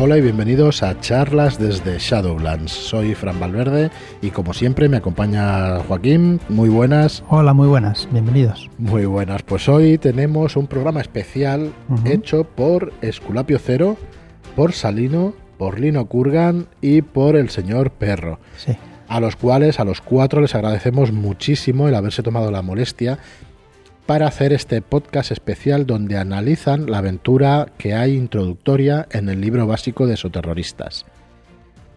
Hola y bienvenidos a charlas desde Shadowlands. Soy Fran Valverde y como siempre me acompaña Joaquín. Muy buenas. Hola, muy buenas. Bienvenidos. Muy buenas. Pues hoy tenemos un programa especial hecho por Esculapio Cero, por Salino, por Lino Kurgan y por el señor Perro. Sí. A los cuales, a los cuatro, les agradecemos muchísimo el haberse tomado la molestia para hacer este podcast especial donde analizan la aventura que hay introductoria en el libro básico de Soterroristas.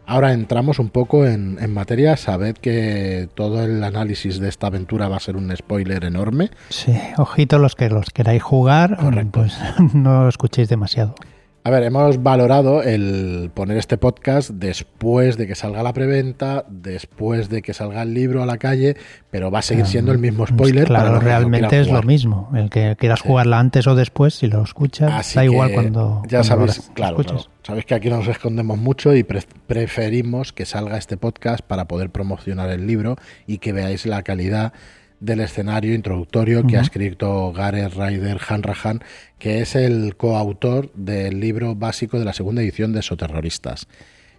Ahora entramos un poco en, materia. Sabed que todo el análisis de esta aventura va a ser un spoiler enorme. Sí, ojito los que los queráis jugar, pues no escuchéis demasiado. A ver, hemos valorado el poner este podcast después de que salga la preventa, después de que salga el libro a la calle, pero va a seguir siendo el mismo spoiler. Claro, realmente es lo mismo. El que quieras jugarla antes o después, si lo escuchas, da igual cuando. Ya sabéis, claro, Sabéis que aquí nos escondemos mucho y preferimos que salga este podcast para poder promocionar el libro y que veáis la calidad del escenario introductorio que ha escrito Gareth Ryder Hanrahan, que es el coautor del libro básico de la segunda edición de Soterroristas.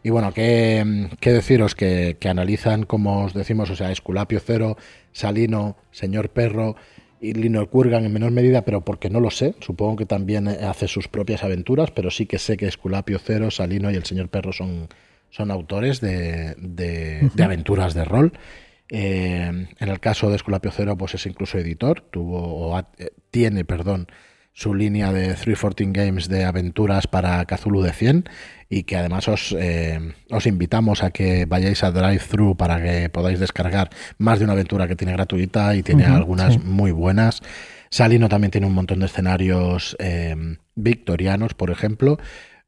Y bueno, ¿qué, deciros? Que, analizan, como os decimos, o sea, Esculapio Cero, Salino, Señor Perro y Lino Kurgan en menor medida, pero porque no lo sé, supongo que también hace sus propias aventuras, pero sí que sé que Esculapio Cero, Salino y el Señor Perro son, son autores de, de aventuras de rol. Eh, en el caso de Esculapio Cero, pues es incluso editor, tuvo, o eh, tiene, perdón, su línea de 314 Games de aventuras para Cthulhu de 100 y que además os, eh, os invitamos a que vayáis a Drive-Thru para que podáis descargar más de una aventura que tiene gratuita y tiene algunas muy buenas. Salino también tiene un montón de escenarios victorianos, por ejemplo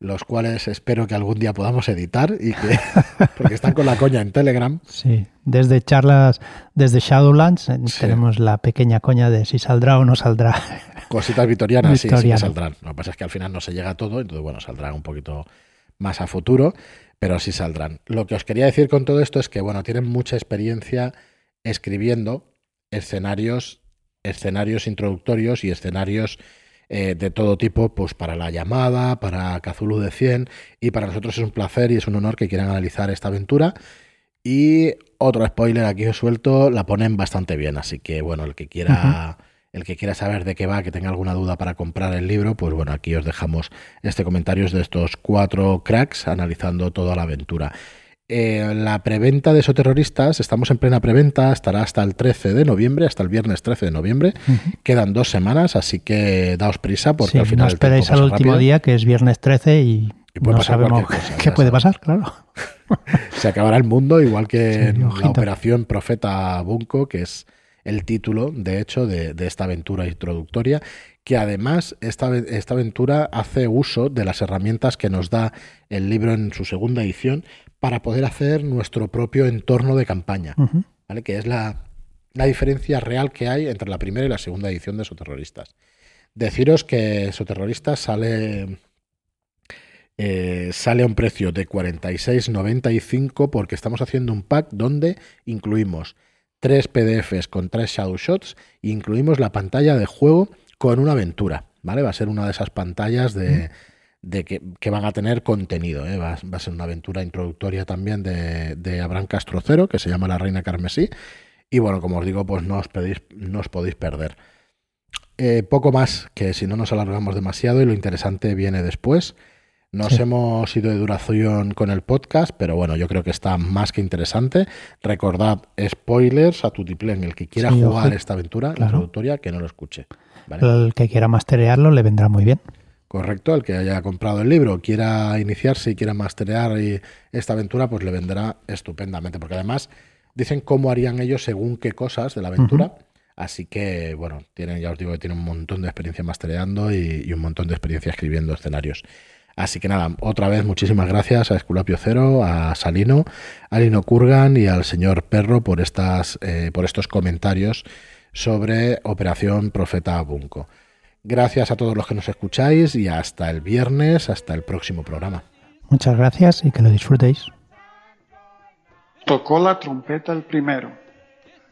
los cuales espero que algún día podamos editar y que porque están con la coña en Telegram. Sí, desde charlas desde Shadowlands eh, tenemos la pequeña coña de si saldrá o no saldrá. Cositas victorianas, sí, sí que saldrán. Lo que pasa es que al final no se llega a todo, entonces bueno, saldrán un poquito más a futuro, pero sí saldrán. Lo que os quería decir con todo esto es que bueno, tienen mucha experiencia escribiendo escenarios escenarios introductorios y escenarios eh, de todo tipo, pues para la llamada, para Cthulhu de 100, y para nosotros es un placer y es un honor que quieran analizar esta aventura. Y otro spoiler aquí os suelto, la ponen bastante bien, así que bueno, el que quiera... El que quiera saber de qué va, que tenga alguna duda para comprar el libro, pues bueno, aquí os dejamos este comentario de estos cuatro cracks analizando toda la aventura. Eh, la preventa de Soterroristas, estamos en plena preventa, estará hasta el 13 de noviembre, hasta el viernes 13 de noviembre. Quedan dos semanas, así que daos prisa porque al final. No esperéis al último día, que es viernes 13 y, no sabemos qué puede pasar, claro. Se acabará el mundo, igual que en la operación Profeta Bunko, que es el título, de hecho, de, esta aventura introductoria, que además esta, esta aventura hace uso de las herramientas que nos da el libro en su segunda edición para poder hacer nuestro propio entorno de campaña, ¿vale? que es la, diferencia real que hay entre la primera y la segunda edición de Soterroristas. Deciros que Soterroristas sale, eh, sale a un precio de 46,95 porque estamos haciendo un pack donde incluimos tres PDFs con tres Shadow Shots e incluimos la pantalla de juego con una aventura. ¿vale? Va a ser una de esas pantallas de de que, van a tener contenido. ¿eh? Va, a ser una aventura introductoria también de, de Abraham Castrocero, que se llama La Reina Carmesí. Y bueno, como os digo, pues no os, pedís, no os podéis perder. Eh, poco más, que si no nos alargamos demasiado y lo interesante viene después. Nos hemos ido de duración con el podcast, pero bueno, yo creo que está más que interesante. Recordad, spoilers a tu en el que quiera jugar esta aventura introductoria, que no lo escuche. El que quiera masterearlo le vendrá muy bien. Correcto, el que haya comprado el libro, quiera iniciarse y quiera masterear esta aventura, pues le vendrá estupendamente, porque además dicen cómo harían ellos según qué cosas de la aventura. Así que, bueno, tienen, ya os digo que tienen un montón de experiencia mastereando y, un montón de experiencia escribiendo escenarios. Así que nada, otra vez muchísimas gracias a Esculapio Cero, a Salino, a Lino Kurgan y al señor Perro por, estas, eh, por estos comentarios sobre Operación Profeta Bunko. Gracias a todos los que nos escucháis y hasta el viernes, hasta el próximo programa. Muchas gracias y que lo disfrutéis. Tocó la trompeta el primero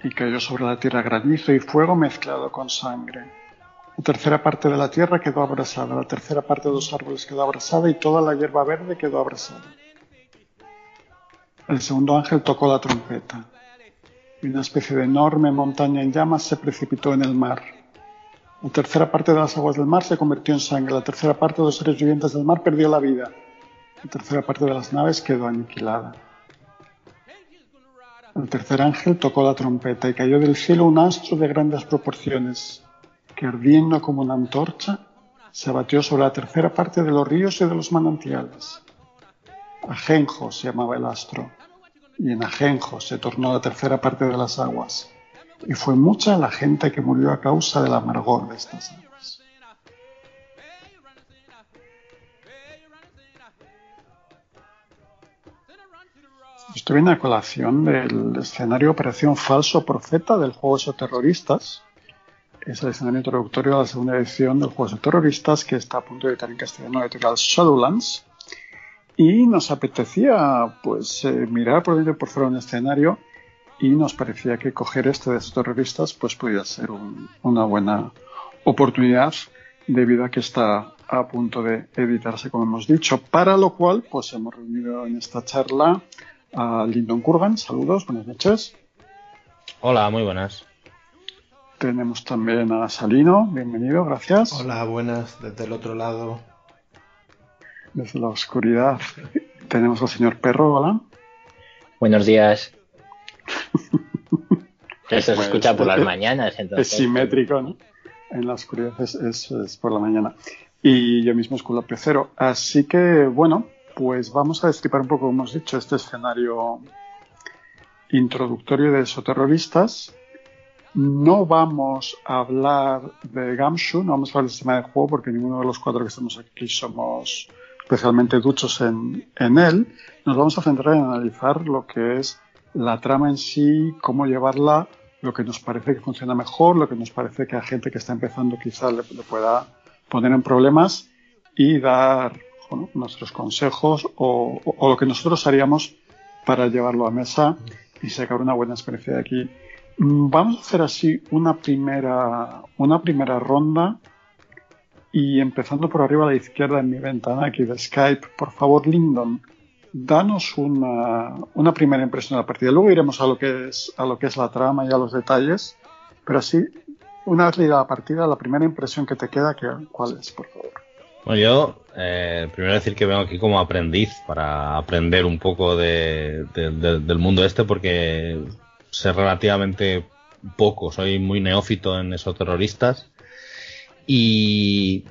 y cayó sobre la tierra granizo y fuego mezclado con sangre. La tercera parte de la tierra quedó abrasada, la tercera parte de los árboles quedó abrasada y toda la hierba verde quedó abrasada. El segundo ángel tocó la trompeta y una especie de enorme montaña en llamas se precipitó en el mar. La tercera parte de las aguas del mar se convirtió en sangre, la tercera parte de los seres vivientes del mar perdió la vida, la tercera parte de las naves quedó aniquilada. El tercer ángel tocó la trompeta y cayó del cielo un astro de grandes proporciones, que ardiendo como una antorcha, se abatió sobre la tercera parte de los ríos y de los manantiales. Ajenjo se llamaba el astro, y en Ajenjo se tornó la tercera parte de las aguas, y fue mucha la gente que murió a causa del amargor de estas aguas. Esto viene a colación del escenario Operación Falso Profeta del juego de terroristas. Es el escenario introductorio a la segunda edición del juego de terroristas que está a punto de editar en castellano la editorial Shadowlands. Y nos apetecía pues eh, mirar por dentro por fuera un escenario y nos parecía que coger este de estos terroristas pues podía ser una buena oportunidad debido a que está a punto de editarse como hemos dicho para lo cual pues hemos reunido en esta charla a Lyndon Kurgan. Saludos, buenas noches. Hola, muy buenas. Tenemos también a Salino, bienvenido, gracias. Hola, buenas, desde el otro lado. Desde la oscuridad. Tenemos al señor Perro, hola. Buenos días. Eso se escucha por las mañanas. Entonces. Es simétrico, ¿no? En la oscuridad es, es, por la mañana. Y yo mismo es con la Cero. Así que, bueno, pues vamos a destripar un poco, como hemos dicho, este escenario introductorio de esoterroristas. No vamos a hablar de Gamshu, no vamos a hablar del sistema de juego porque ninguno de los cuatro que estamos aquí somos especialmente duchos en, en él. Nos vamos a centrar en analizar lo que es la trama en sí, cómo llevarla, lo que nos parece que funciona mejor, lo que nos parece que a gente que está empezando quizás le, pueda poner en problemas y dar nuestros consejos o, lo que nosotros haríamos para llevarlo a mesa y sacar una buena experiencia de aquí. Mm, vamos a hacer así una primera, una primera ronda y empezando por arriba a la izquierda en mi ventana aquí de Skype, por favor, Lyndon, danos una, una primera impresión de la partida. Luego iremos a lo que es, a lo que es la trama y a los detalles, pero así, una vez leída la partida, la primera impresión que te queda, ¿cuál es, por favor? Bueno, yo eh, primero decir que vengo aquí como aprendiz para aprender un poco de, del mundo este porque sé relativamente poco, soy muy neófito en esos terroristas y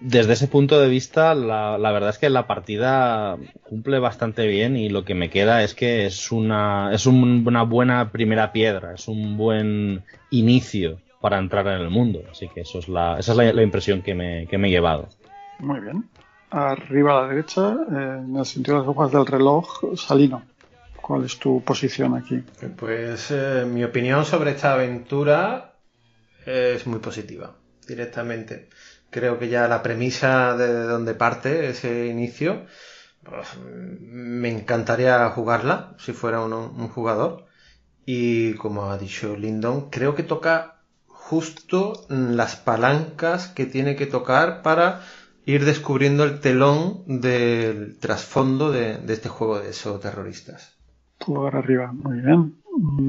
desde ese punto de vista la, la, verdad es que la partida cumple bastante bien y lo que me queda es que es una es una buena primera piedra, es un buen inicio para entrar en el mundo, así que eso es la, esa es la, impresión que me, que me he llevado. Muy bien. Arriba a la derecha, eh, en el sentido de las hojas del reloj, Salino. ¿Cuál es tu posición aquí? Pues eh, mi opinión sobre esta aventura es muy positiva, directamente. Creo que ya la premisa de donde parte ese inicio, pues, me encantaría jugarla si fuera un, un jugador. Y como ha dicho Lindon, creo que toca justo las palancas que tiene que tocar para ir descubriendo el telón del trasfondo de, este juego de esos terroristas. Pulgar arriba, muy bien.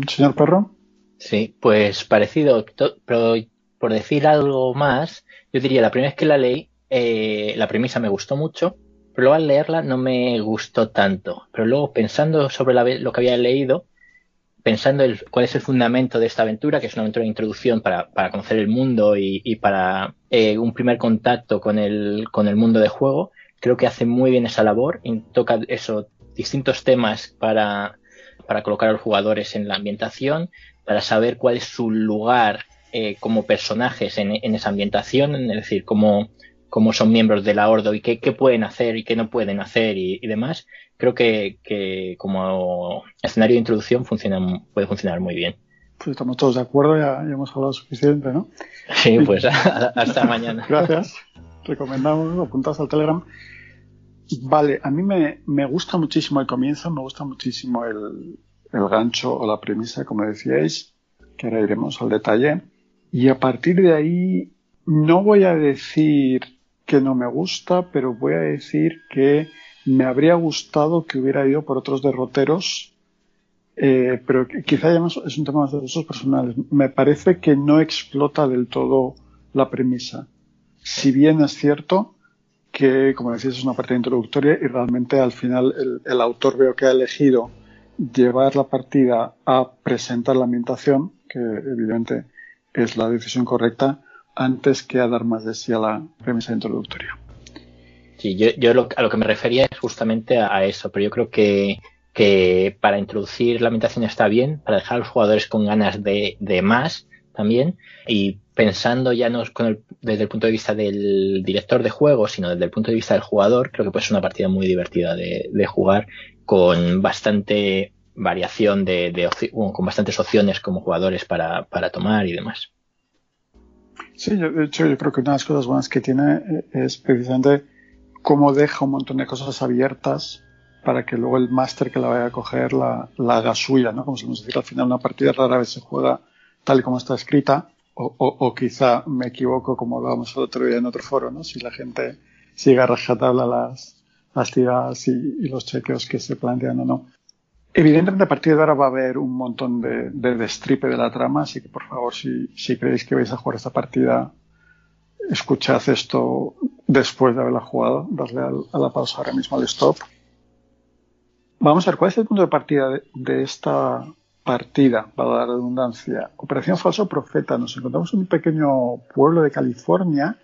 Señor Perro. Sí, pues parecido, pero por decir algo más, yo diría, la primera vez que la leí, eh, la premisa me gustó mucho, pero luego al leerla no me gustó tanto. Pero luego pensando sobre lo que había leído, pensando el, cuál es el fundamento de esta aventura, que es una aventura de introducción para, para conocer el mundo y, y para eh, un primer contacto con el, con el mundo de juego, creo que hace muy bien esa labor y toca eso, distintos temas para, para colocar a los jugadores en la ambientación, para saber cuál es su lugar eh, como personajes en, en, esa ambientación, es decir, cómo, cómo son miembros de la Ordo y qué, qué pueden hacer y qué no pueden hacer y, y demás creo que, como escenario de introducción funciona, puede funcionar muy bien. Pues estamos todos de acuerdo, ya, hemos hablado suficiente, ¿no? Sí, pues hasta mañana. Gracias. Recomendamos, apuntas al Telegram. Vale, a mí me, me, gusta muchísimo el comienzo, me gusta muchísimo el, el gancho o la premisa, como decíais, que ahora iremos al detalle. Y a partir de ahí no voy a decir que no me gusta, pero voy a decir que me habría gustado que hubiera ido por otros derroteros, eh, pero quizá ya es un tema más de usos personales. Me parece que no explota del todo la premisa. Si bien es cierto que, como decís, es una partida introductoria y realmente al final el, el autor veo que ha elegido llevar la partida a presentar la ambientación, que evidentemente es la decisión correcta, antes que a dar más de sí a la premisa introductoria. Sí, yo, yo a lo que me refería es justamente a, eso, pero yo creo que, que para introducir la ambientación está bien, para dejar a los jugadores con ganas de, de más también, y pensando ya no con el, desde el punto de vista del director de juego, sino desde el punto de vista del jugador, creo que puede ser una partida muy divertida de, de jugar, con bastante variación de, de con bastantes opciones como jugadores para, tomar y demás. Sí, yo, de hecho yo creo que una de las cosas buenas que tiene eh, es precisamente cómo deja un montón de cosas abiertas para que luego el máster que la vaya a coger la, la haga suya, ¿no? Como se nos decir, al final una partida rara vez se juega tal y como está escrita, o, o, o quizá me equivoco como hablábamos el otro día en otro foro, ¿no? Si la gente sigue a rajatabla las, las tiradas y los chequeos que se plantean o no. Evidentemente, a partir de ahora va a haber un montón de, de destripe de la trama, así que por favor, si, creéis que vais a jugar esta partida, escuchad esto después de haberla jugado, darle al, a la pausa ahora mismo al stop. Vamos a ver, ¿cuál es el punto de partida de, de esta partida, para la redundancia? Operación Falso Profeta. Nos encontramos en un pequeño pueblo de California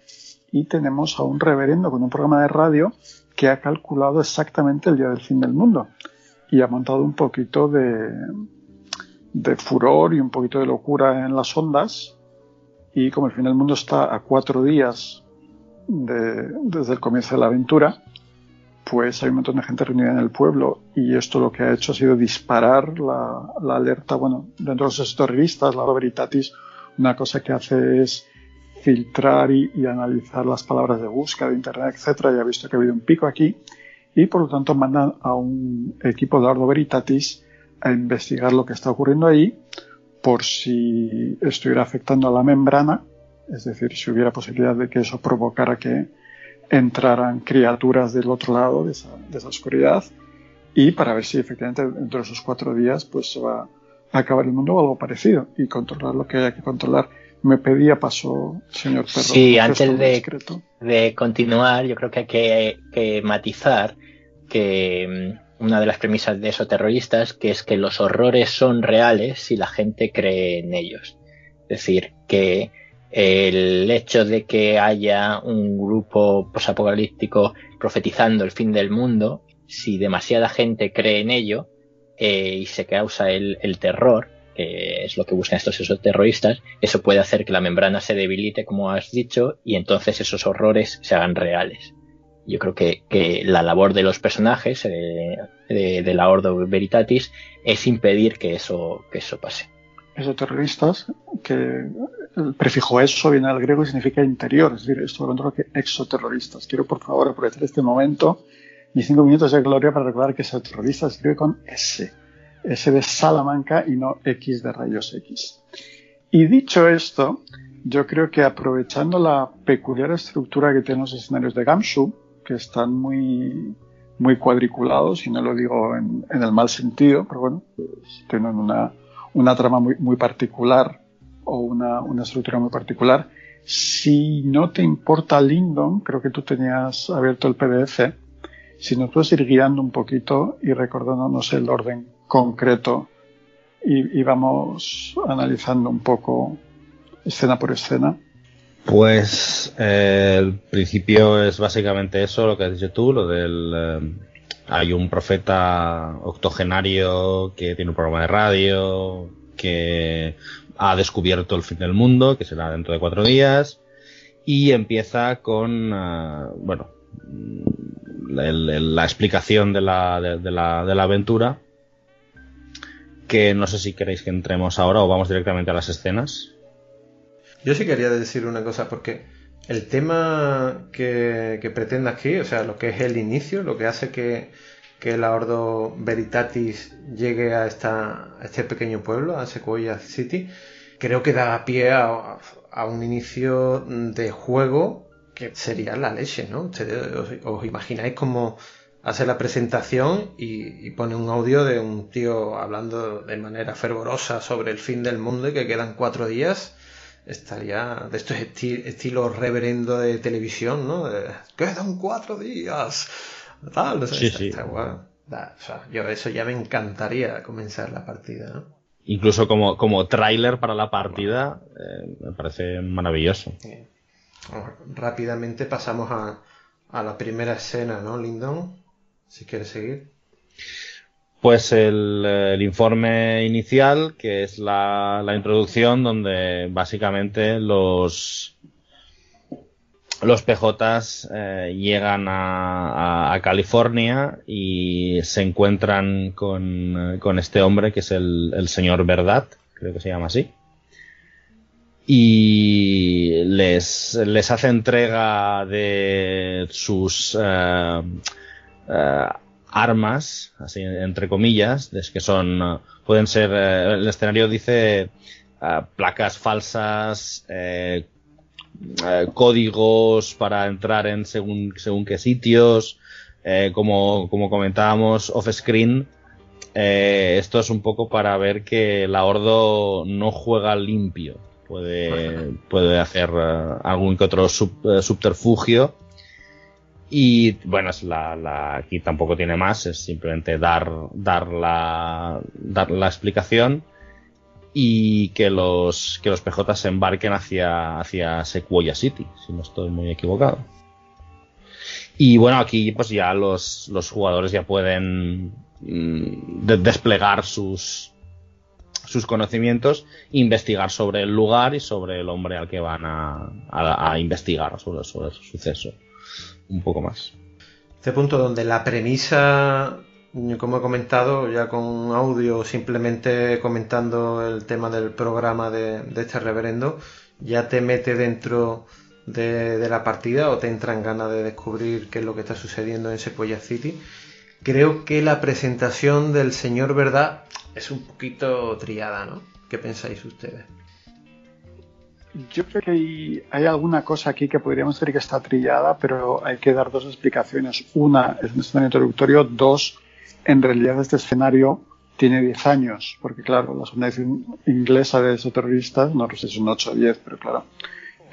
y tenemos a un reverendo con un programa de radio que ha calculado exactamente el día del fin del mundo y ha montado un poquito de, furor y un poquito de locura en las ondas. Y como el fin del mundo está a cuatro días de, desde el comienzo de la aventura, pues hay un montón de gente reunida en el pueblo. Y esto lo que ha hecho ha sido disparar la, la alerta, bueno, dentro de los terroristas, la Veritatis, una cosa que hace es filtrar y, y, analizar las palabras de búsqueda de internet, etcétera, y ha visto que ha habido un pico aquí y por lo tanto mandan a un equipo de Ardo Veritatis a investigar lo que está ocurriendo ahí por si estuviera afectando a la membrana, es decir, si hubiera posibilidad de que eso provocara que entraran criaturas del otro lado de esa, de esa oscuridad y para ver si efectivamente dentro de esos cuatro días pues se va a acabar el mundo o algo parecido y controlar lo que haya que controlar. Me pedía paso, señor Perro. Sí, antes de, de, continuar, yo creo que hay que, que matizar que mm, una de las premisas de esos terroristas, que es que los horrores son reales si la gente cree en ellos. Es decir, que el hecho de que haya un grupo posapocalíptico profetizando el fin del mundo, si demasiada gente cree en ello eh, y se causa el, el, terror, que es lo que buscan estos esos terroristas, eso puede hacer que la membrana se debilite, como has dicho, y entonces esos horrores se hagan reales yo creo que, la labor de los personajes eh, de, de, la Ordo Veritatis es impedir que eso, eso pase. Exoterroristas, que el prefijo eso viene del griego y significa interior, es decir, esto lo controlo que exoterroristas. Quiero por favor aprovechar este momento y cinco minutos de gloria para recordar que exoterrorista se escribe con S, S de Salamanca y no X de rayos X. Y dicho esto, yo creo que aprovechando la peculiar estructura que tienen los escenarios de Gamshu, que están muy, muy cuadriculados, y no lo digo en, el mal sentido, pero bueno, pues tienen una, una trama muy, muy particular o una, una, estructura muy particular. Si no te importa Lindon, creo que tú tenías abierto el PDF, si nos puedes ir guiando un poquito y recordándonos el orden concreto y, vamos analizando un poco escena por escena. Pues eh, el principio es básicamente eso, lo que has dicho tú, lo del... Eh, hay un profeta octogenario que tiene un programa de radio, que ha descubierto el fin del mundo, que será dentro de cuatro días, y empieza con, uh, bueno, la explicación de la, de, la, de la aventura, que no sé si queréis que entremos ahora o vamos directamente a las escenas. Yo sí quería decir una cosa, porque el tema que, que aquí, o sea, lo que es el inicio, lo que hace que, que la Ordo Veritatis llegue a, esta, a este pequeño pueblo, a Sequoia City, creo que da pie a, un inicio de juego que sería la leche, ¿no? os, imagináis cómo hace la presentación y, pone un audio de un tío hablando de manera fervorosa sobre el fin del mundo y que quedan cuatro días estaría de estos estilos reverendo de televisión, ¿no? quedan cuatro días. Tal, sí, sí. yo eso ya me encantaría comenzar la partida, ¿no? incluso como, como tráiler para la partida, eh, me parece maravilloso. Rápidamente pasamos a, a, la primera escena, ¿no, Lindon? Si quieres seguir. Pues el, el informe inicial, que es la, la introducción, donde básicamente los, los PJs eh, llegan a, California y se encuentran con, este hombre que es el, señor Verdad, creo que se llama así. Y les, les hace entrega de sus eh, eh, armas, así entre comillas, que son, pueden ser, el escenario dice placas falsas, eh, códigos para entrar en según, según qué sitios, eh, como, como comentábamos off-screen, eh, esto es un poco para ver que la Ordo no juega limpio. Puede, puede hacer algún que otro subterfugio. Y bueno, aquí tampoco tiene más, es simplemente dar, dar, la, dar la explicación y que los, que los PJ se embarquen hacia, hacia Sequoia City, si no estoy muy equivocado. Y bueno, aquí pues ya los, los jugadores ya pueden mm, desplegar sus, sus conocimientos, investigar sobre el lugar y sobre el hombre al que van a, a, investigar sobre, sobre su suceso. Un poco más. Este punto donde la premisa como he comentado, ya con audio, simplemente comentando el tema del programa de, este reverendo, ya te mete dentro de, la partida o te entran ganas de descubrir qué es lo que está sucediendo en Sequoia City. Creo que la presentación del señor Verdad es un poquito triada, ¿no? ¿Qué pensáis ustedes? Yo creo que hay, hay, alguna cosa aquí que podríamos decir que está trillada, pero hay que dar dos explicaciones. Una es un escenario introductorio, dos en realidad este escenario tiene 10 años, porque claro, la segunda edición inglesa de esos terroristas, no sé si es un 8 o 10, pero claro,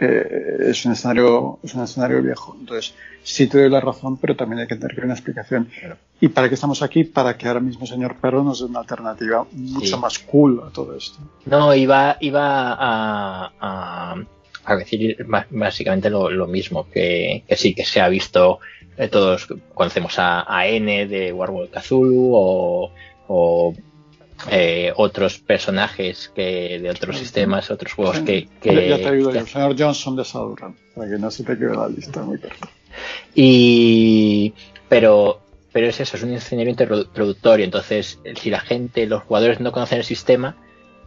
eh, es un escenario es un escenario viejo. Entonces, sí te doy la razón, pero también hay que tener una explicación. ¿Y para qué estamos aquí? Para que ahora mismo señor Perro nos dé una alternativa mucho más cool a todo esto. No, iba, iba a, a, decir básicamente lo, mismo, que, que sí que se ha visto eh, todos conocemos a, N de Warworld Cthulhu o, eh, otros personajes que de otros sistemas, otros juegos que, Ya te ayudo yo, el señor Johnson de Shadowrun, para que no se te quede la lista muy corta. Y... pero pero es eso, es un escenario introductorio, entonces si la gente, los jugadores no conocen el sistema,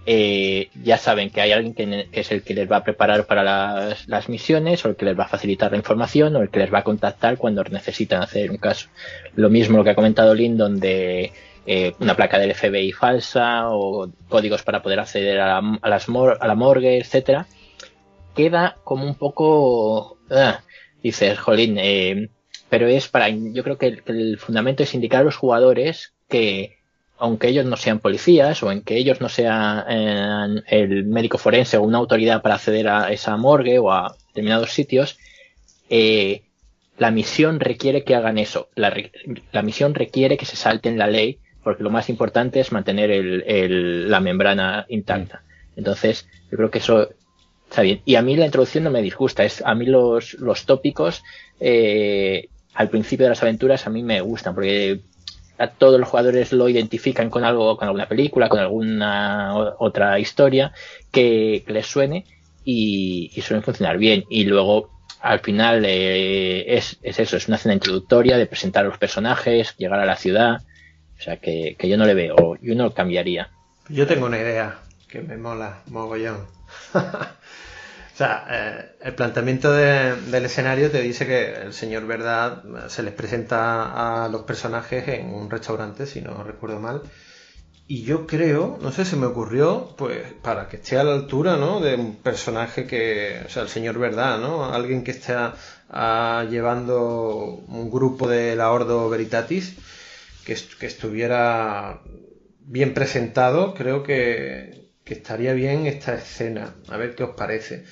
eh, ya saben que hay alguien que, es el que les va a preparar para las, misiones o el que les va a facilitar la información o el que les va a contactar cuando necesitan hacer un caso. Lo mismo lo que ha comentado Lynn, donde eh, una placa del FBI falsa o códigos para poder acceder a la, la morgue, etcétera, queda como un poco... Ah, dices, jolín, eh, pero es para... Yo creo que el fundamento es indicar a los jugadores que aunque ellos no sean policías o en que ellos no sean eh, el médico forense o una autoridad para acceder a esa morgue o a determinados sitios, eh, la misión requiere que hagan eso. La, misión requiere que se salten la ley porque lo más importante es mantener la membrana intacta. Entonces, yo creo que eso está bien. Y a mí la introducción no me disgusta. Es, a mí los, los tópicos eh, al principio de las aventuras a mí me gustan porque a todos los jugadores lo identifican con algo, con alguna película, con alguna otra historia que, les suene y, suelen funcionar bien. Y luego, al final, eh, es, eso, es una escena introductoria de presentar a los personajes, llegar a la ciudad. O sea, que, yo no le veo, yo no lo cambiaría. Yo tengo una idea que me mola, mogollón. O sea, eh, el planteamiento del escenario te dice que el señor Verdad se les presenta a los personajes en un restaurante, si no recuerdo mal, Y yo creo, no sé, se me ocurrió, pues, para que esté a la altura, ¿no? De un personaje que, o sea, el señor verdad, ¿no? Alguien que esté ah, llevando un grupo de la Ordo Veritatis, que, estuviera bien presentado, creo que, estaría bien esta escena. A ver qué os parece.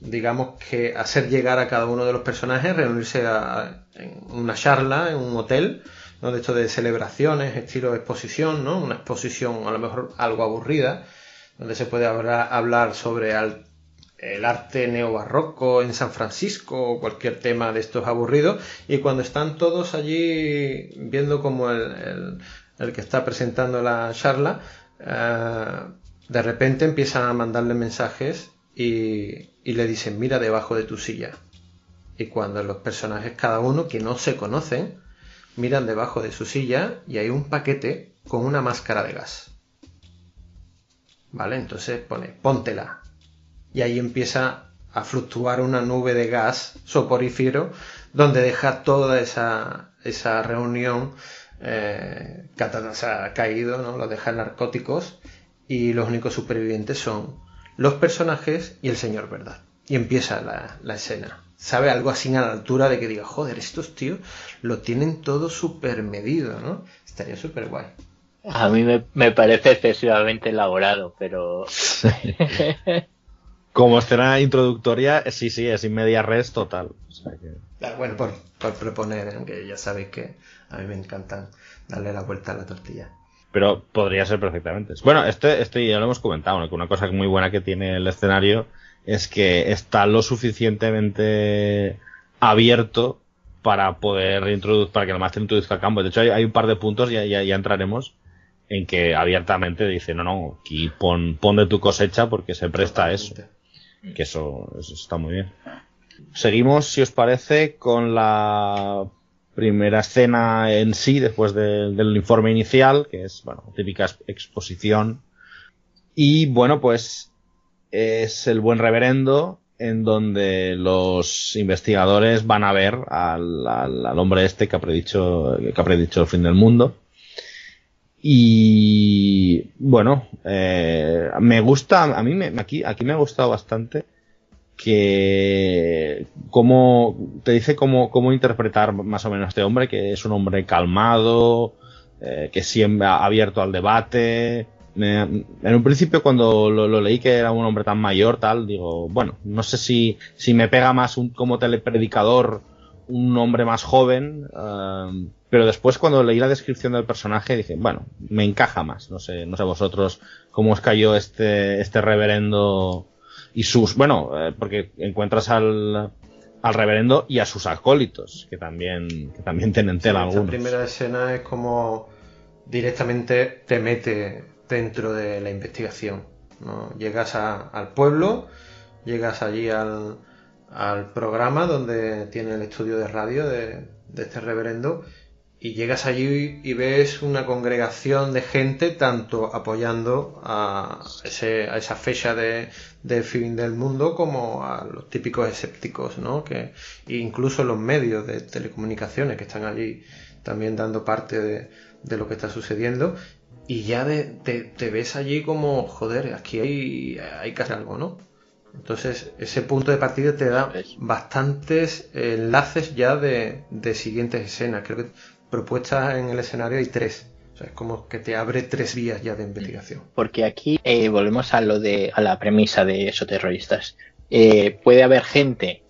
digamos que hacer llegar a cada uno de los personajes, reunirse en una charla, en un hotel, ¿no? De esto de celebraciones, estilo exposición, ¿no? Una exposición a lo mejor algo aburrida, donde se puede hablar, hablar sobre el arte neobarroco en San Francisco o cualquier tema de estos aburridos. Y cuando están todos allí viendo como el, el, que está presentando la charla, eh, de repente empiezan a mandarle mensajes y, y le dicen mira debajo de tu silla. Y cuando los personajes, cada uno que no se conocen, miran debajo de su silla y hay un paquete con una máscara de gas. ¿Vale? Entonces pone, póntela. Y ahí empieza a fluctuar una nube de gas soporífero donde deja toda esa, esa reunión eh, caído, ¿no? Lo deja en narcóticos y los únicos supervivientes son los personajes y el señor verdad. Y empieza la, la escena sabe algo así a la altura de que diga, joder, estos tíos lo tienen todo súper medido, ¿no? Estaría súper guay. A mí me, parece excesivamente elaborado, pero... Como escena introductoria, sí, sí, es inmedia res total. bueno, por, proponer, ¿eh? que ya sabéis que a mí me encantan darle la vuelta a la tortilla. Pero podría ser perfectamente. Bueno, este, este ya lo hemos comentado, ¿no? que una cosa muy buena que tiene el escenario es que está lo suficientemente abierto para poder introducir, para que el máster introduzca campo. De hecho, hay, un par de puntos, ya, ya, ya, entraremos, en que abiertamente dice, no, no, aquí pon, pon de tu cosecha porque se presta a eso. Que eso, eso está muy bien. Seguimos, si os parece, con la primera escena en sí, después del informe inicial, que es, bueno, típica exposición. Y bueno, pues es el buen reverendo en donde los investigadores van a ver al, al, hombre este que ha predicho que ha predicho el fin del mundo y bueno eh, me gusta a mí me, aquí aquí me ha gustado bastante que cómo te dice cómo, cómo interpretar más o menos a este hombre que es un hombre calmado eh, que siempre abierto al debate. En un principio cuando lo, leí que era un hombre tan mayor, tal, digo, bueno, no sé si, si me pega más un, como telepredicador un hombre más joven, um, pero después cuando leí la descripción del personaje dije, bueno, me encaja más, no sé, no sé vosotros cómo os cayó este, este reverendo y sus, bueno, eh, porque encuentras al, al reverendo y a sus acólitos, que también, que también tienen tela sí, algunos. La primera escena es como directamente te mete dentro de la investigación. ¿no? Llegas al pueblo, llegas allí al, programa donde tiene el estudio de radio de, este reverendo y llegas allí y ves una congregación de gente tanto apoyando a, a esa fecha de, fin del mundo como a los típicos escépticos, ¿no? Que incluso los medios de telecomunicaciones que están allí también dando parte de, de lo que está sucediendo y ya de, te, ves allí como, joder, aquí hay, hay que hacer algo, ¿no? Entonces, ese punto de partida te da bastantes enlaces ya de, siguientes escenas. Creo que propuestas en el escenario hay tres. O sea, es como que te abre tres vías ya de investigación. Porque aquí eh, volvemos a lo de a la premisa de esos terroristas. Eh, puede haber gente,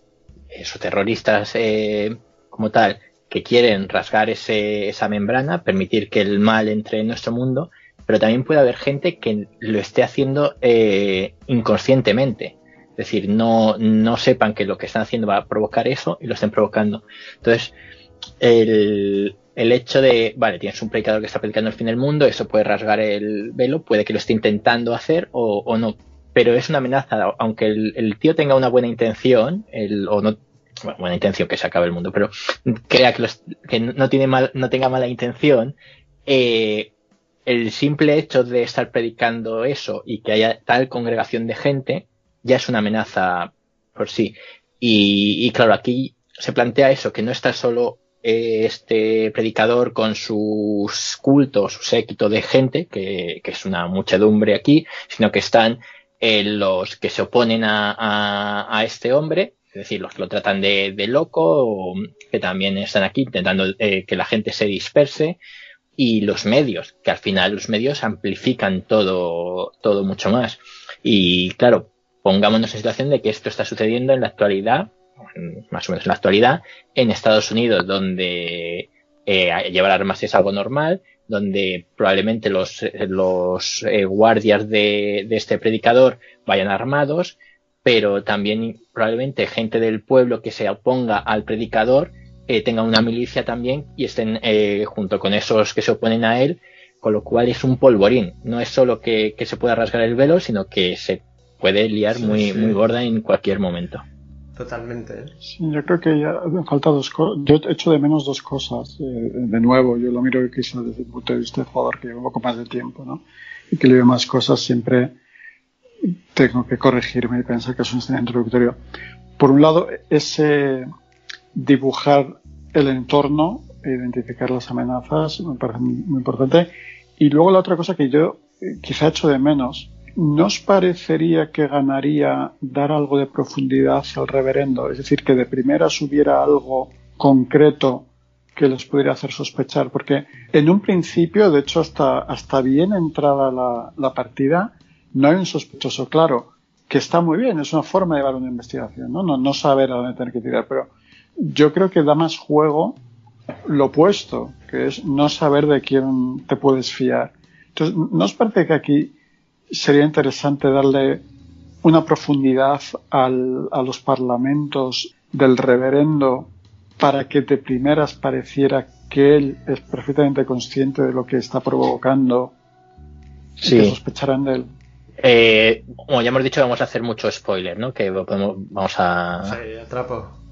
esos terroristas eh, como tal, que quieren rasgar ese, esa membrana, permitir que el mal entre en nuestro mundo, pero también puede haber gente que lo esté haciendo inconscientemente. Es decir, no, no sepan que lo que están haciendo va a provocar eso y lo estén provocando. Entonces, el, el hecho de, vale, tienes un predicador que está predicando el fin del mundo, eso puede rasgar el velo, puede que lo esté intentando hacer o, o no. Pero es una amenaza, aunque el, el, tío tenga una buena intención, el, o no buena intención que se acabe el mundo, pero crea que, que no, tiene mal, no tenga mala intención, eh, el simple hecho de estar predicando eso y que haya tal congregación de gente ya es una amenaza por sí. Y, claro, aquí se plantea eso, que no está solo este predicador con sus cultos, su séquito de gente, que, es una muchedumbre aquí, sino que están eh, los que se oponen a, este hombre, es decir, los que lo tratan de, loco, que también están aquí intentando eh, que la gente se disperse, y los medios, que al final los medios amplifican todo, todo mucho más. Y claro, pongámonos en situación de que esto está sucediendo en la actualidad, más o menos en la actualidad, en Estados Unidos, donde eh, llevar armas es algo normal, donde probablemente los, los eh, guardias de, de, este predicador vayan armados, pero también probablemente gente del pueblo que se oponga al predicador eh, tenga una milicia también y estén eh, junto con esos que se oponen a él, con lo cual es un polvorín. No es solo que, se pueda rasgar el velo, sino que se puede liar muy, muy gorda en cualquier momento. Totalmente. ¿eh? yo creo que ya falta dos cosas. Yo echo de menos dos cosas. de nuevo, yo lo miro quizá desde el punto de vista de jugador que lleva un poco más de tiempo, ¿no? Y que le veo más cosas, siempre tengo que corregirme y pensar que es un escenario introductorio. Por un lado, ese dibujar el entorno identificar las amenazas me parece muy, importante. Y luego la otra cosa que yo eh, quizá echo de menos, ¿no os parecería que ganaría dar algo de profundidad al reverendo? Es decir, que de primeras hubiera algo concreto que les pudiera hacer sospechar, porque en un principio, de hecho, hasta, hasta bien entrada la, la partida, no hay un sospechoso claro, que está muy bien, es una forma de llevar una investigación, ¿no? No, no saber a dónde tener que tirar, pero yo creo que da más juego lo opuesto, que es no saber de quién te puedes fiar. Entonces, ¿no os parece que aquí sería interesante darle una profundidad al, a los parlamentos del reverendo para que de primeras pareciera que él es perfectamente consciente de lo que está provocando sí. y que sospecharan de él? Eh, como ya hemos dicho, vamos a hacer mucho spoiler, ¿no? Que podemos, vamos a... Sí,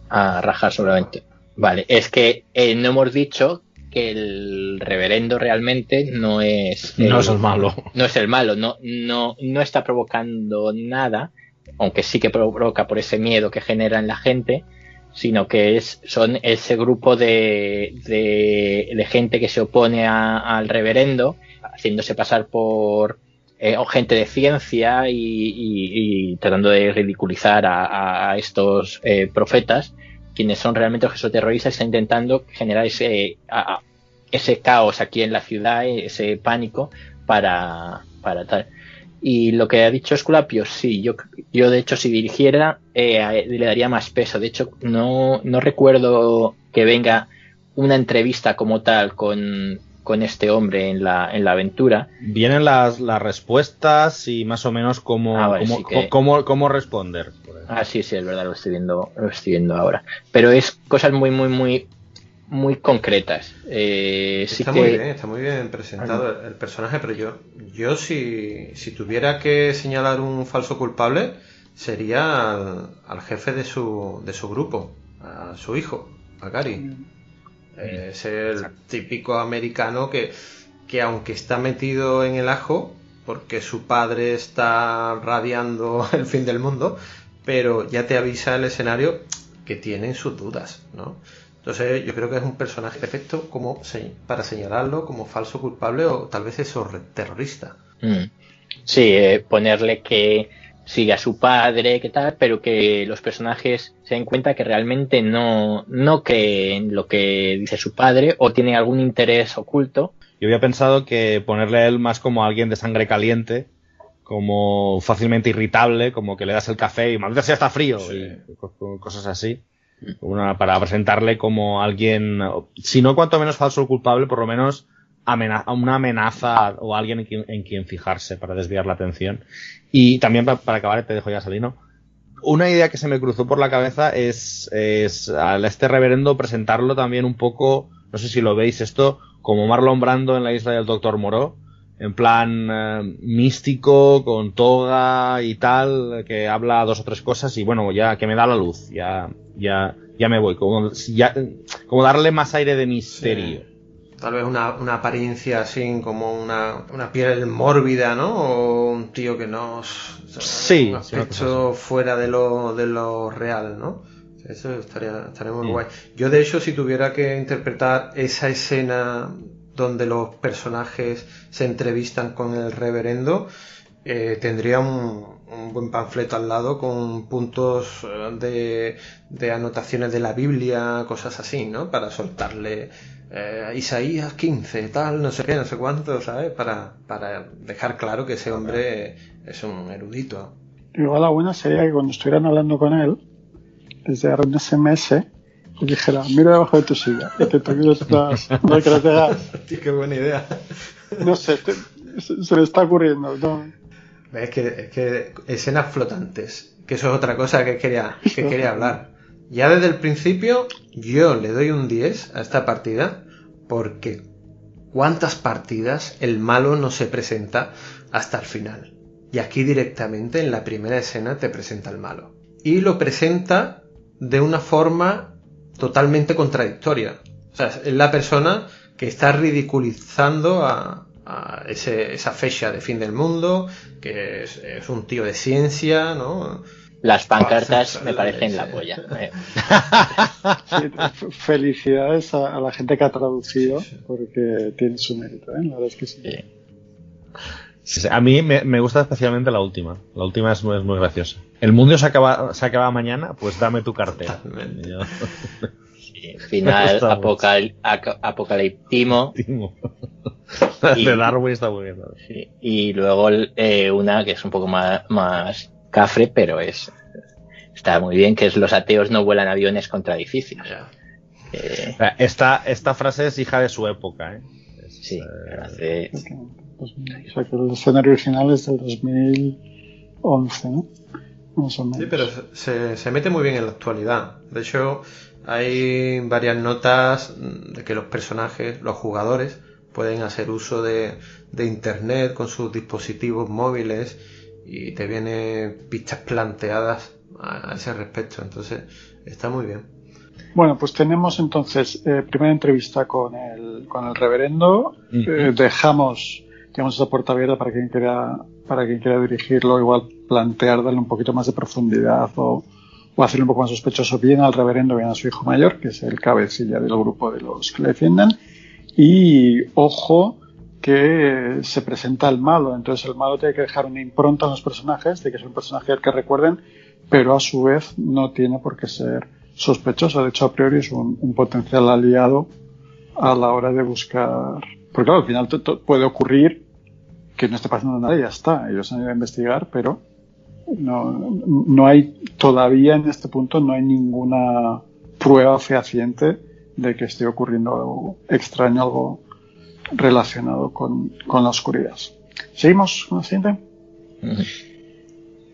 a rajar solamente. Vale, es que eh, no hemos dicho que el reverendo realmente no es no es el malo. no es el malo no no no está provocando nada aunque sí que provoca por ese miedo que genera en la gente sino que es son ese grupo de, de, gente que se opone al reverendo haciéndose pasar por eh, gente de ciencia y, tratando de ridiculizar a, estos eh, profetas quienes son realmente los terroristas están intentando generar ese, ese caos aquí en la ciudad, ese pánico para, para tal. Y lo que ha dicho Esculapio, sí, yo, yo de hecho si dirigiera eh, le daría más peso. De hecho, no, no recuerdo que venga una entrevista como tal con, con este hombre en la, en la aventura. Vienen las, las respuestas y más o menos cómo, ah, cómo, cómo, responder. Ah, sí, sí, es verdad, lo estoy viendo, lo estoy viendo ahora. Pero es cosas muy, muy, muy, muy concretas. Eh, está muy bien, está muy bien presentado el personaje, pero yo, yo si, si tuviera que señalar un falso culpable, sería al, jefe de su, de su grupo, a su hijo, a Gary. Mm. Eh, es el típico americano que, que aunque está metido en el ajo, porque su padre está radiando el fin del mundo, pero ya te avisa el escenario que tiene sus dudas, ¿no? Entonces yo creo que es un personaje perfecto como para señalarlo como falso culpable o tal vez es terrorista. Mm. Sí, eh, ponerle que sigue a su padre, que tal, pero que los personajes se den cuenta que realmente no, no creen lo que dice su padre o tienen algún interés oculto. Yo había pensado que ponerle a él más como alguien de sangre caliente, como fácilmente irritable, como que le das el café y maldita sea está frío, y cosas así. Una, para presentarle como alguien, si no cuanto menos falso o culpable, por lo menos una amenaza o alguien en quien, fijarse para desviar la atención. Y también para, acabar, te dejo ya Salino. Una idea que se me cruzó por la cabeza es, es al este reverendo presentarlo también un poco, no sé si lo veis esto, como Marlon Brando en la isla del Doctor Moreau, en plan eh, místico, con toga y tal, que habla dos o tres cosas y bueno, ya que me da la luz, ya, ya, ya me voy, como, ya, como darle más aire de misterio tal vez una, una apariencia así como una, una, piel mórbida, ¿no? O un tío que no... sí, un aspecto fuera de lo, de lo real, ¿no? Eso estaría, estaría muy guay. Yo, de hecho, si tuviera que interpretar esa escena donde los personajes se entrevistan con el reverendo, eh, tendría un, buen panfleto al lado con puntos eh, de, anotaciones de la Biblia, cosas así, ¿no? Para soltarle eh, Isaías 15, tal, no sé qué, no sé cuánto, ¿sabes? Para, para dejar claro que ese hombre es un erudito. Igual la buena sería que cuando estuvieran hablando con él, les llegara un SMS y dijera, mira debajo de tu silla, y te toques las Qué buena idea. No sé, se, le está ocurriendo. ¿no? Es que, es que escenas flotantes, que eso es otra cosa que quería, que quería hablar. Ya desde el principio yo le doy un 10 a esta partida porque ¿cuántas partidas el malo no se presenta hasta el final? Y aquí directamente en la primera escena te presenta el malo. Y lo presenta de una forma totalmente contradictoria. O sea, es la persona que está ridiculizando a, esa fecha de fin del mundo, que es, un tío de ciencia, ¿no? Las pancartas me parecen la polla. Eh. felicidades a, la gente que ha traducido, porque tiene su mérito, ¿eh? La verdad es que sí. A mí me, gusta especialmente la última. La última es muy, es muy graciosa. El mundo se acaba, se acaba mañana, pues dame tu cartera. final apocal, apocalíptico. de Darwin está muy bien. y luego eh, una que es un poco más, más cafre, pero es está muy bien, que es los ateos no vuelan aviones contra edificios. Eh, esta, esta frase es hija de su época. ¿eh? sí, hace... O sea, que el escenario original es del 2011, ¿no? Sí, pero se, se mete muy bien en la actualidad. De hecho, hay varias notas de que los personajes, los jugadores, pueden hacer uso de, internet con sus dispositivos móviles y te vienen pistas planteadas a, ese respecto. Entonces, está muy bien. Bueno, pues tenemos entonces eh, primera entrevista con el, con el reverendo. Eh, dejamos, digamos, esa puerta abierta para quien quiera, para quien quiera dirigirlo, igual plantear, darle un poquito más de profundidad o, o hacerle un poco más sospechoso bien al reverendo, bien a su hijo mayor, que es el cabecilla del grupo de los que le defienden. Y ojo que se presenta el malo, entonces el malo tiene que dejar una impronta en los personajes de que es un personaje al que recuerden, pero a su vez no tiene por qué ser sospechoso, de hecho a priori es un, potencial aliado a la hora de buscar, porque claro, al final puede ocurrir que no esté pasando nada y ya está, ellos han ido a investigar, pero no, no hay todavía en este punto no hay ninguna prueba fehaciente de que esté ocurriendo algo extraño, algo relacionado con, la oscuridad. ¿Seguimos con la siguiente?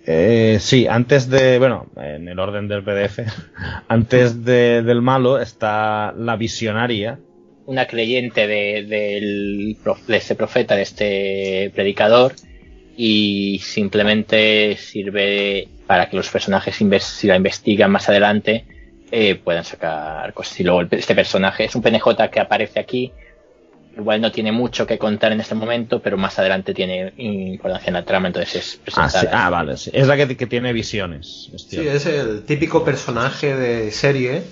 Eh, sí, antes de, bueno, en el orden del PDF, antes del malo está la visionaria. Una creyente de, de este profeta, de este predicador, y simplemente sirve para que los personajes, si la investigan más adelante, eh, puedan sacar cosas. Y luego este personaje es un PNJ que aparece aquí. Igual no tiene mucho que contar en este momento, pero más adelante tiene importancia en la trama, entonces es Ah, ah vale, es la que, tiene visiones. sí, es el típico personaje de serie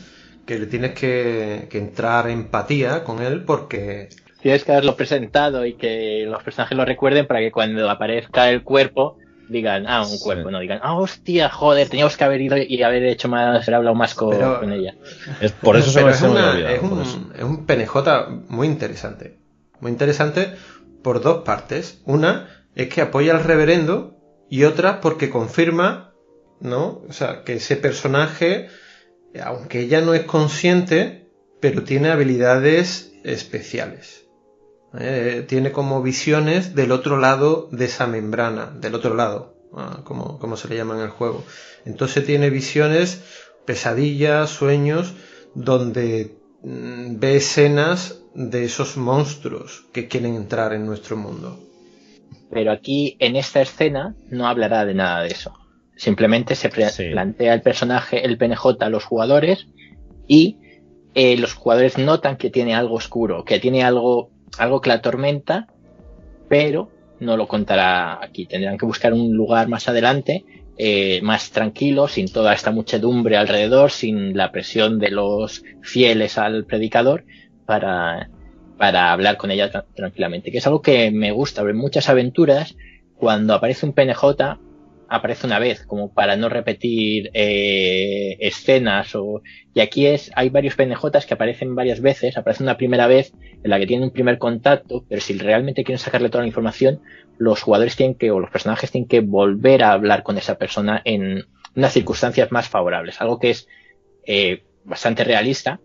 que le tienes que, que entrar empatía con él porque tienes que haberlo presentado y que los personajes lo recuerden para que cuando aparezca el cuerpo digan, ah, un cuerpo, no digan, ah, hostia, joder, teníamos que haber ido y haber hecho más, haber hablado más con, ella. Es, por eso se es, es, un, es un PNJ muy interesante. Muy interesante por dos partes. Una es que apoya al reverendo y otra porque confirma, ¿no? O sea, que ese personaje, aunque ella no es consciente, pero tiene habilidades especiales. Eh, tiene como visiones del otro lado de esa membrana, del otro lado, ah, como, se le llama en el juego. Entonces tiene visiones, pesadillas, sueños, donde mm, ve escenas de esos monstruos que quieren entrar en nuestro mundo. Pero aquí, en esta escena, no hablará de nada de eso. Simplemente se plantea el personaje, el PNJ a los jugadores y eh, los jugadores notan que tiene algo oscuro, que tiene algo algo que la atormenta, pero no lo contará aquí. Tendrán que buscar un lugar más adelante eh, más tranquilo, sin toda esta muchedumbre alrededor, sin la presión de los fieles al predicador, para, para hablar con ella tranquilamente. Que es algo que me gusta, ver muchas aventuras, cuando aparece un PNJ, aparece una vez, como para no repetir eh, escenas. O... Y aquí es, hay varios PNJs que aparecen varias veces, aparece una primera vez en la que tienen un primer contacto, pero si realmente quieren sacarle toda la información, los jugadores tienen que, o los personajes tienen que volver a hablar con esa persona en unas circunstancias más favorables, algo que es eh, bastante realista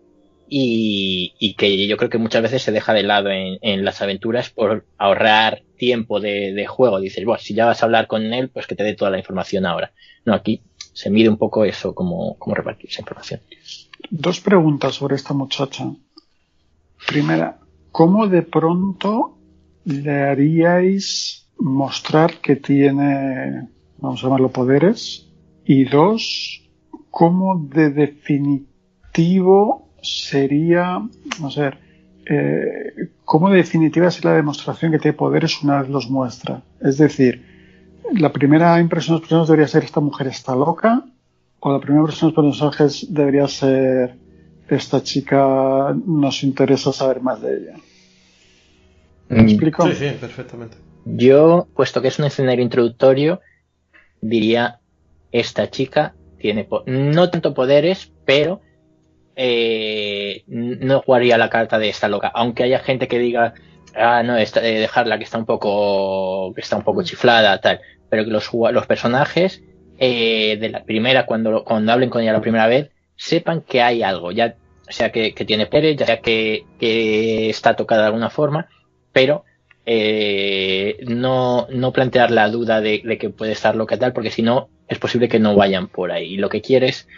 y, que yo creo que muchas veces se deja de lado en, las aventuras por ahorrar tiempo de, juego. Dices, bueno, si ya vas a hablar con él, pues que te dé toda la información ahora. No, aquí se mide un poco eso, cómo, cómo repartir esa información. Dos preguntas sobre esta muchacha. Primera, ¿cómo de pronto le haríais mostrar que tiene, vamos a llamarlo, poderes? Y dos, ¿cómo de definitivo sería, no sé, eh, cómo definitiva es la demostración que tiene poderes una vez los muestra. Es decir, la primera impresión de los personajes debería ser esta mujer está loca, o la primera impresión de los personajes debería ser esta chica nos interesa saber más de ella. ¿Me mm. explico? Sí, sí, perfectamente. Yo, puesto que es un escenario introductorio, diría esta chica tiene no tanto poderes, pero eh, no jugaría la carta de esta loca, aunque haya gente que diga, ah, no, de dejarla que está un poco, que está un poco chiflada, tal, pero que los, personajes eh, de la primera, cuando, cuando hablen con ella la primera vez, sepan que hay algo, ya sea que, tiene Pérez, ya sea que, está tocada de alguna forma, pero eh, no, no plantear la duda de, que puede estar loca tal, porque si no, es posible que no vayan por ahí. Lo que quieres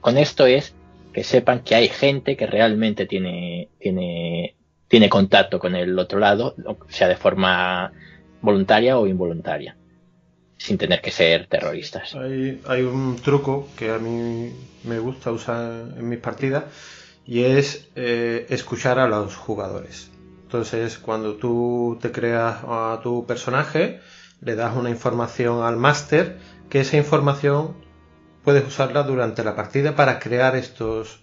con esto es que sepan que hay gente que realmente tiene, tiene, tiene contacto con el otro lado, sea de forma voluntaria o involuntaria, sin tener que ser terroristas. Hay, un truco que a mí me gusta usar en mis partidas y es eh, escuchar a los jugadores. Entonces, cuando tú te creas a tu personaje, le das una información al máster, que esa información puedes usarla durante la partida para crear estos,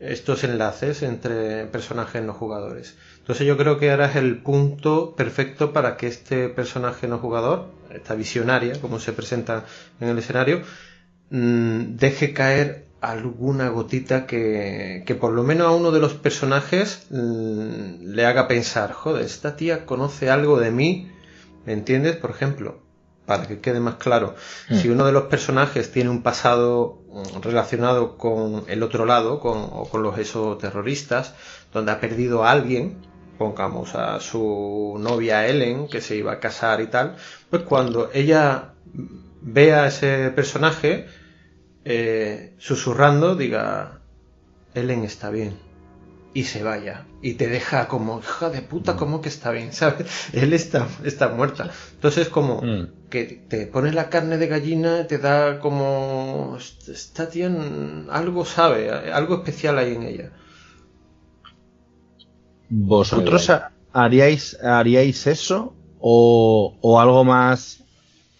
estos enlaces entre personajes no jugadores. Entonces yo creo que ahora es el punto perfecto para que este personaje no jugador, esta visionaria, como se presenta en el escenario, mm, deje caer alguna gotita que, que, por lo menos a uno de los personajes mm, le haga pensar, joder, esta tía conoce algo de mí, ¿me entiendes? Por ejemplo, para que quede más claro, mm. si uno de los personajes tiene un pasado mm, relacionado con el otro lado, con, o con los exoterroristas, donde ha perdido a alguien, pongamos a su novia Ellen, que se iba a casar y tal, pues cuando ella vea a ese personaje, eh, susurrando, diga, Ellen está bien y se vaya. Y te deja como, hija de puta, mm. como que está bien, ¿sabes? Él está, está muerta. Entonces, como mm. que te pone la carne de gallina, te da como, está tía algo sabe, algo especial hay en ella. ¿Vosotros haríais, haríais eso o, o algo más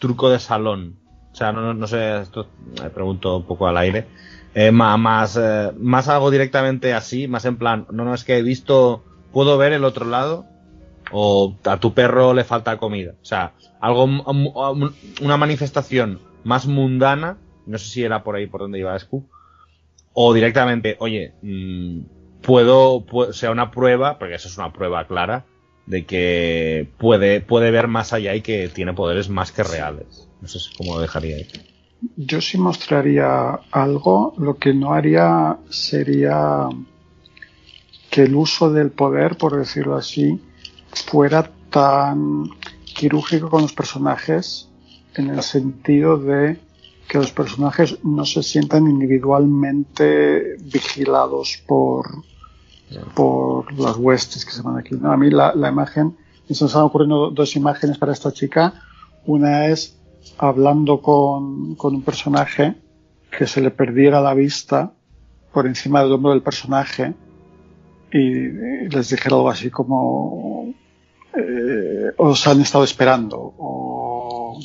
truco de salón? O sea, no, no sé, esto me pregunto un poco al aire. Eh, más, eh, más algo directamente así, más en plan, no, no, es que he visto, puedo ver el otro lado, o a tu perro le falta comida. O sea, algo, una manifestación más mundana, no sé si era por ahí por donde iba Escu, o directamente, oye, mmm, puedo, sea una prueba, porque eso es una prueba clara, de que puede, puede ver más allá y que tiene poderes más que reales. No sé cómo lo dejaría ahí. Yo sí mostraría algo, lo que no haría sería que el uso del poder, por decirlo así, fuera tan quirúrgico con los personajes en el sentido de que los personajes no se sientan individualmente vigilados por, por las huestes que se van aquí. A mí la, la imagen, se nos han ocurrido dos imágenes para esta chica. Una es hablando con, un personaje que se le perdiera la vista por encima del hombro del personaje y, les dijera algo así como eh, os han estado esperando o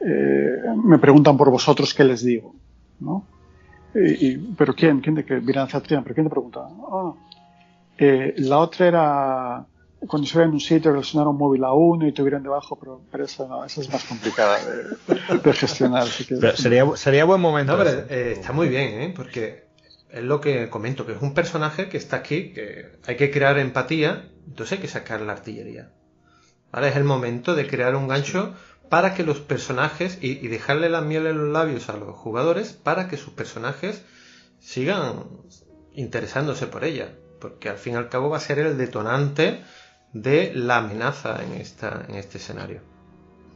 eh, me preguntan por vosotros qué les digo, ¿no? Y, pero quién, quién de qué, miran pero quién te pregunta. Ah, eh, la otra era cuando se en un sitio relacionar un móvil a uno y tuvieran debajo, pero, pero esa no, esa es más complicada de, gestionar. sería, sería buen momento. No, eh, está muy bien, ¿eh? porque es lo que comento, que es un personaje que está aquí, que hay que crear empatía, entonces hay que sacar la artillería. ¿Vale? Es el momento de crear un gancho para que los personajes y, dejarle la miel en los labios a los jugadores para que sus personajes sigan interesándose por ella. Porque al fin y al cabo va a ser el detonante de la amenaza en, esta, en este escenario.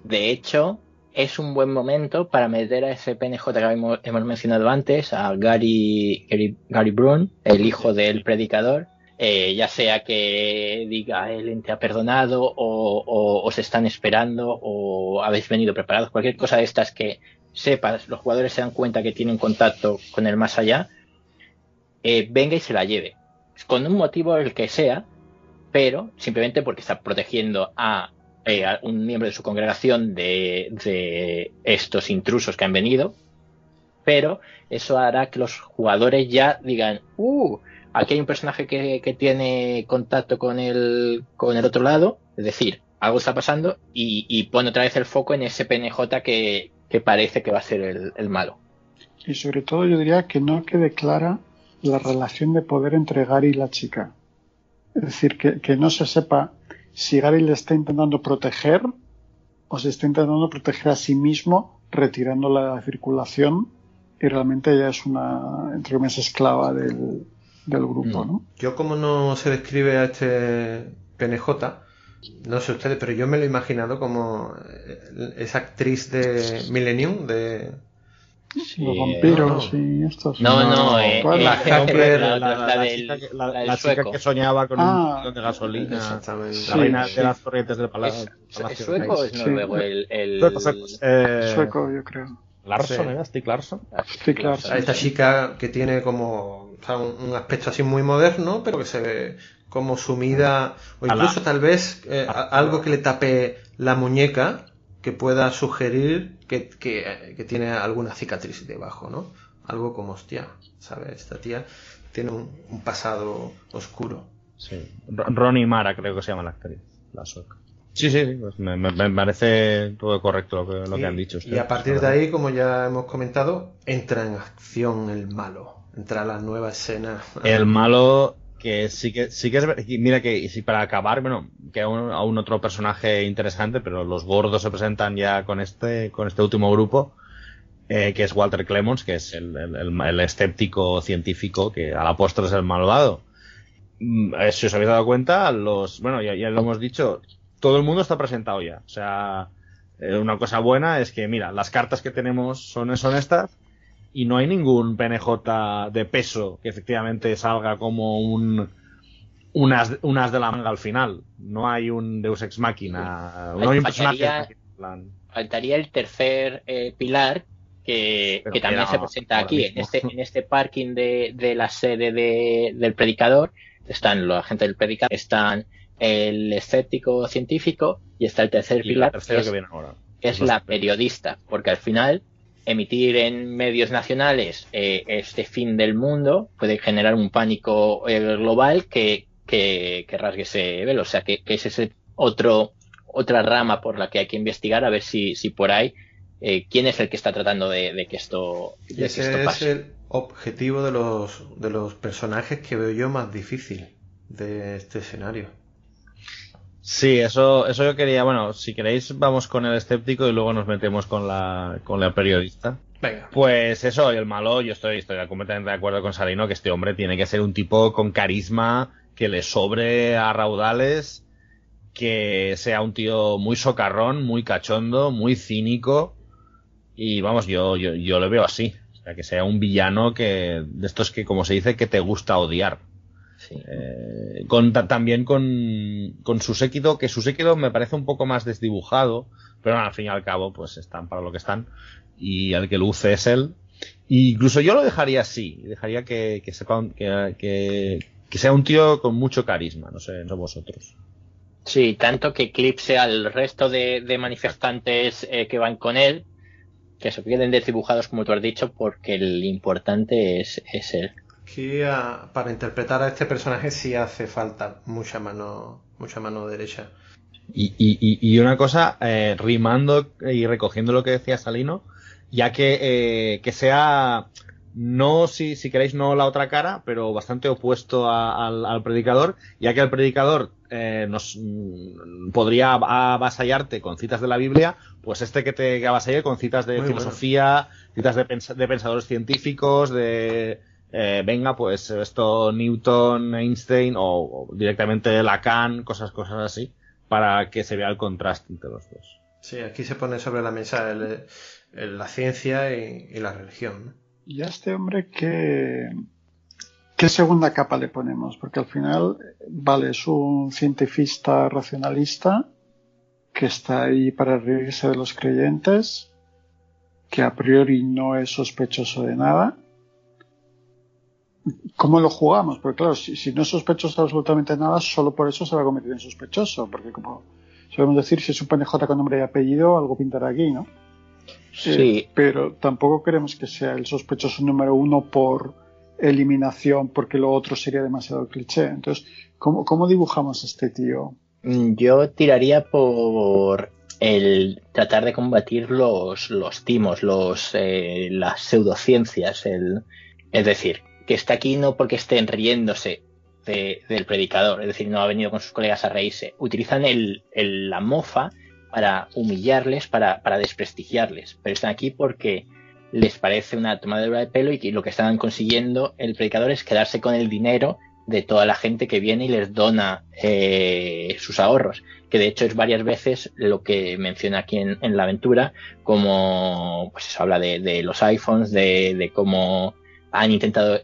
De hecho, es un buen momento para meter a ese PNJ que hemos, mencionado antes, a Gary, Gary, Brun, el hijo del predicador, eh, ya sea que diga el ente ha perdonado o, os están esperando o habéis venido preparados, cualquier cosa de estas que sepas, los jugadores se dan cuenta que tienen contacto con el más allá, eh, venga y se la lleve. Con un motivo el que sea, pero simplemente porque está protegiendo a, eh, un miembro de su congregación de, estos intrusos que han venido, pero eso hará que los jugadores ya digan, uh, Aquí hay un personaje que, tiene contacto con el, con el otro lado, es decir, algo está pasando y, pone otra vez el foco en ese PNJ que, parece que va a ser el, malo. Y sobre todo yo diría que no quede clara la relación de poder entre Gary y la chica. Es decir, que, que no se sepa si Gary le está intentando proteger o se está intentando proteger a sí mismo retirando la circulación y realmente ella es una, entre comillas, esclava del, del grupo, ¿no? Yo como no se describe a este PNJ, no sé ustedes, pero yo me lo he imaginado como eh, esa actriz de Millennium, de... los vampiros y estos. No, no, eh, la, la, chica que soñaba con un ah. de gasolina, la reina de las corrientes del palacio. ¿Es, sueco o es noruego? El, el... Eh, sueco, yo creo. Larson, ¿era? Stick Larson. Stick Larson. Esta chica que tiene como un, aspecto así muy moderno, pero que se ve como sumida, o incluso tal vez eh, algo que le tape la muñeca que pueda sugerir que, que, tiene alguna cicatriz debajo, ¿no? Algo como, hostia, ¿sabes? Esta tía tiene un, pasado oscuro. Sí. Ronnie Mara creo que se llama la actriz, la sueca. Sí, sí, pues me, parece todo correcto lo que, han dicho. y a partir de ahí, como ya hemos comentado, entra en acción el malo. Entra la nueva escena. El malo que sí que sí que es mira que si para acabar bueno que aún, un otro personaje interesante pero los gordos se presentan ya con este con este último grupo eh, que es Walter Clemons que es el, el, escéptico científico que a la postre es el malvado. Mm, eh, si os habéis dado cuenta los bueno ya, ya lo hemos dicho todo el mundo está presentado ya. O sea eh, una cosa buena es que mira las cartas que tenemos son, son estas y no hay ningún PNJ de peso que efectivamente salga como un unas, unas de la manga al final. No hay un Deus Ex Machina. No hay un personaje. Faltaría el tercer eh, pilar que, también se presenta aquí, en este, en este parking de, de la sede de, del predicador. Están los agentes del predicador, están el escéptico científico y está el tercer pilar, que es la periodista, porque al final emitir en medios nacionales eh, este fin del mundo puede generar un pánico eh, global que, que, rasgue ese velo. O sea, que, es ese otro, otra rama por la que hay que investigar a ver si, si por ahí eh, quién es el que está tratando de, que esto, de ese es el objetivo de los, de los personajes que veo yo más difícil de este escenario. Sí, eso, eso yo quería. Bueno, si queréis, vamos con el escéptico y luego nos metemos con la, con la periodista. Venga. Pues eso, y el malo, yo estoy, estoy completamente de acuerdo con Salino que este hombre tiene que ser un tipo con carisma, que le sobre a raudales, que sea un tío muy socarrón, muy cachondo, muy cínico. Y vamos, yo, yo, yo lo veo así. O sea, que sea un villano que, de estos que, como se dice, que te gusta odiar. Eh, con, también con, con su séquito, que su séquito me parece un poco más desdibujado, pero al fin y al cabo, pues están para lo que están. Y el que luce es él. incluso yo lo dejaría así, dejaría que, que sepa que, que, sea un tío con mucho carisma, no sé, no vosotros. Sí, tanto que eclipse al resto de, manifestantes eh, que van con él, que se queden desdibujados como tú has dicho porque el importante es, es él. Para interpretar a este personaje sí hace falta mucha mano, mucha mano derecha. Y, y, y una cosa, eh, rimando y recogiendo lo que decía Salino, ya que, eh, que sea no si, si queréis no la otra cara, pero bastante opuesto al, predicador, ya que el predicador eh, nos mm, podría avasallarte con citas de la Biblia, pues este que te avasalle con citas de filosofía, citas de, de, pensadores científicos, de eh, venga, pues esto Newton, Einstein o, directamente Lacan, cosas, cosas así, para que se vea el contraste entre los dos. Sí, aquí se pone sobre la mesa la ciencia y, y la religión. ¿Y a este hombre qué, qué segunda capa le ponemos? Porque al final, vale, es un cientifista racionalista que está ahí para reírse de los creyentes, que a priori no es sospechoso de nada. ¿Cómo lo jugamos? Porque claro, si, no es sospechoso absolutamente nada, solo por eso se va a convertir en sospechoso. Porque como solemos decir, si es un PNJ con nombre y apellido, algo pintará aquí, ¿no? Sí. pero tampoco queremos que sea el sospechoso número uno por eliminación, porque lo otro sería demasiado cliché. Entonces, ¿cómo, cómo dibujamos a este tío? Mm, yo tiraría por el tratar de combatir los, los timos, los, eh, las pseudociencias. El, es decir, que está aquí no porque estén riéndose del predicador, es decir, no ha venido con sus colegas a reírse. Utilizan el, la mofa para humillarles, para, desprestigiarles, pero están aquí porque les parece una tomadura de pelo y lo que están consiguiendo el predicador es quedarse con el dinero de toda la gente que viene y les dona eh, sus ahorros, que de hecho es varias veces lo que menciona aquí en, la aventura, como pues eso habla de, los iPhones, de, cómo han intentado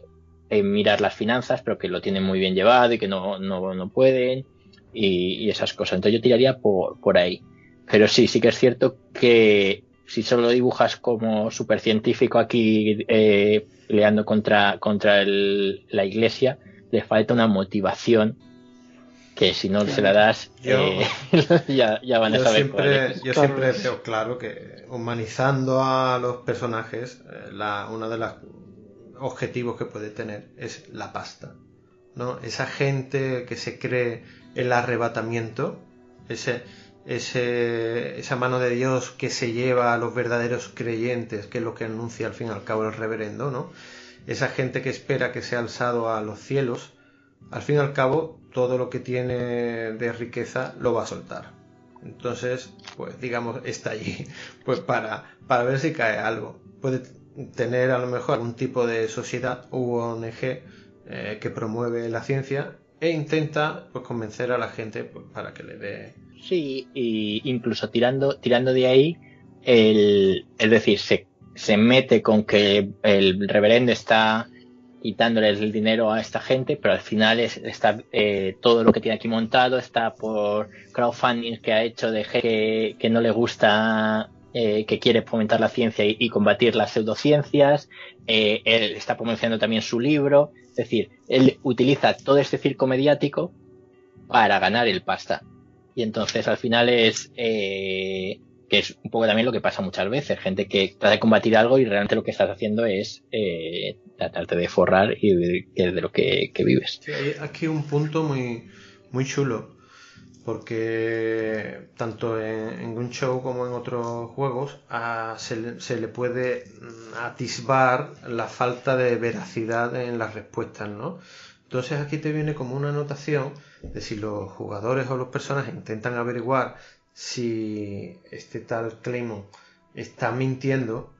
eh, mirar las finanzas, pero que lo tienen muy bien llevado y que no, no, no pueden, y, y, esas cosas. Entonces yo tiraría por, por ahí. Pero sí, sí que es cierto que si solo dibujas como supercientífico aquí eh, peleando contra, contra la iglesia, le falta una motivación que si no se la das eh, ya, van a saber siempre, Yo siempre veo claro que humanizando a los personajes, eh, la, uno de los objetivos que puede tener es la pasta. ¿no? Esa gente que se cree el arrebatamiento, ese, ese, esa mano de Dios que se lleva a los verdaderos creyentes, que es lo que anuncia al fin y al cabo el reverendo, ¿no? Esa gente que espera que sea alzado a los cielos, al fin y al cabo todo lo que tiene de riqueza lo va a soltar. Entonces, pues digamos, está allí, pues para, para ver si cae algo. Puede tener a lo mejor algún tipo de sociedad u ONG eh, que promueve la ciencia e intenta pues convencer a la gente pues, para que le dé. Sí, y incluso tirando, tirando de ahí, el, es decir, se, se mete con que el reverendo está quitándoles el dinero a esta gente, pero al final es, está eh, todo lo que tiene aquí montado está por crowdfunding que ha hecho de gente que, no le gusta, eh, que quiere fomentar la ciencia y, combatir las pseudociencias. Eh, él está promocionando también su libro. Es decir, él utiliza todo este circo mediático para ganar el pasta. Y entonces al final es eh, que es un poco también lo que pasa muchas veces, gente que trata de combatir algo y realmente lo que estás haciendo es eh, tratarte de forrar y de, de lo que, vives. hay aquí un punto muy, muy chulo, porque tanto en, un show como en otros juegos se, le puede mm, atisbar la falta de veracidad en las respuestas, ¿no? Entonces aquí te viene como una anotación de si los jugadores o los personajes intentan averiguar si este tal Claymon está mintiendo,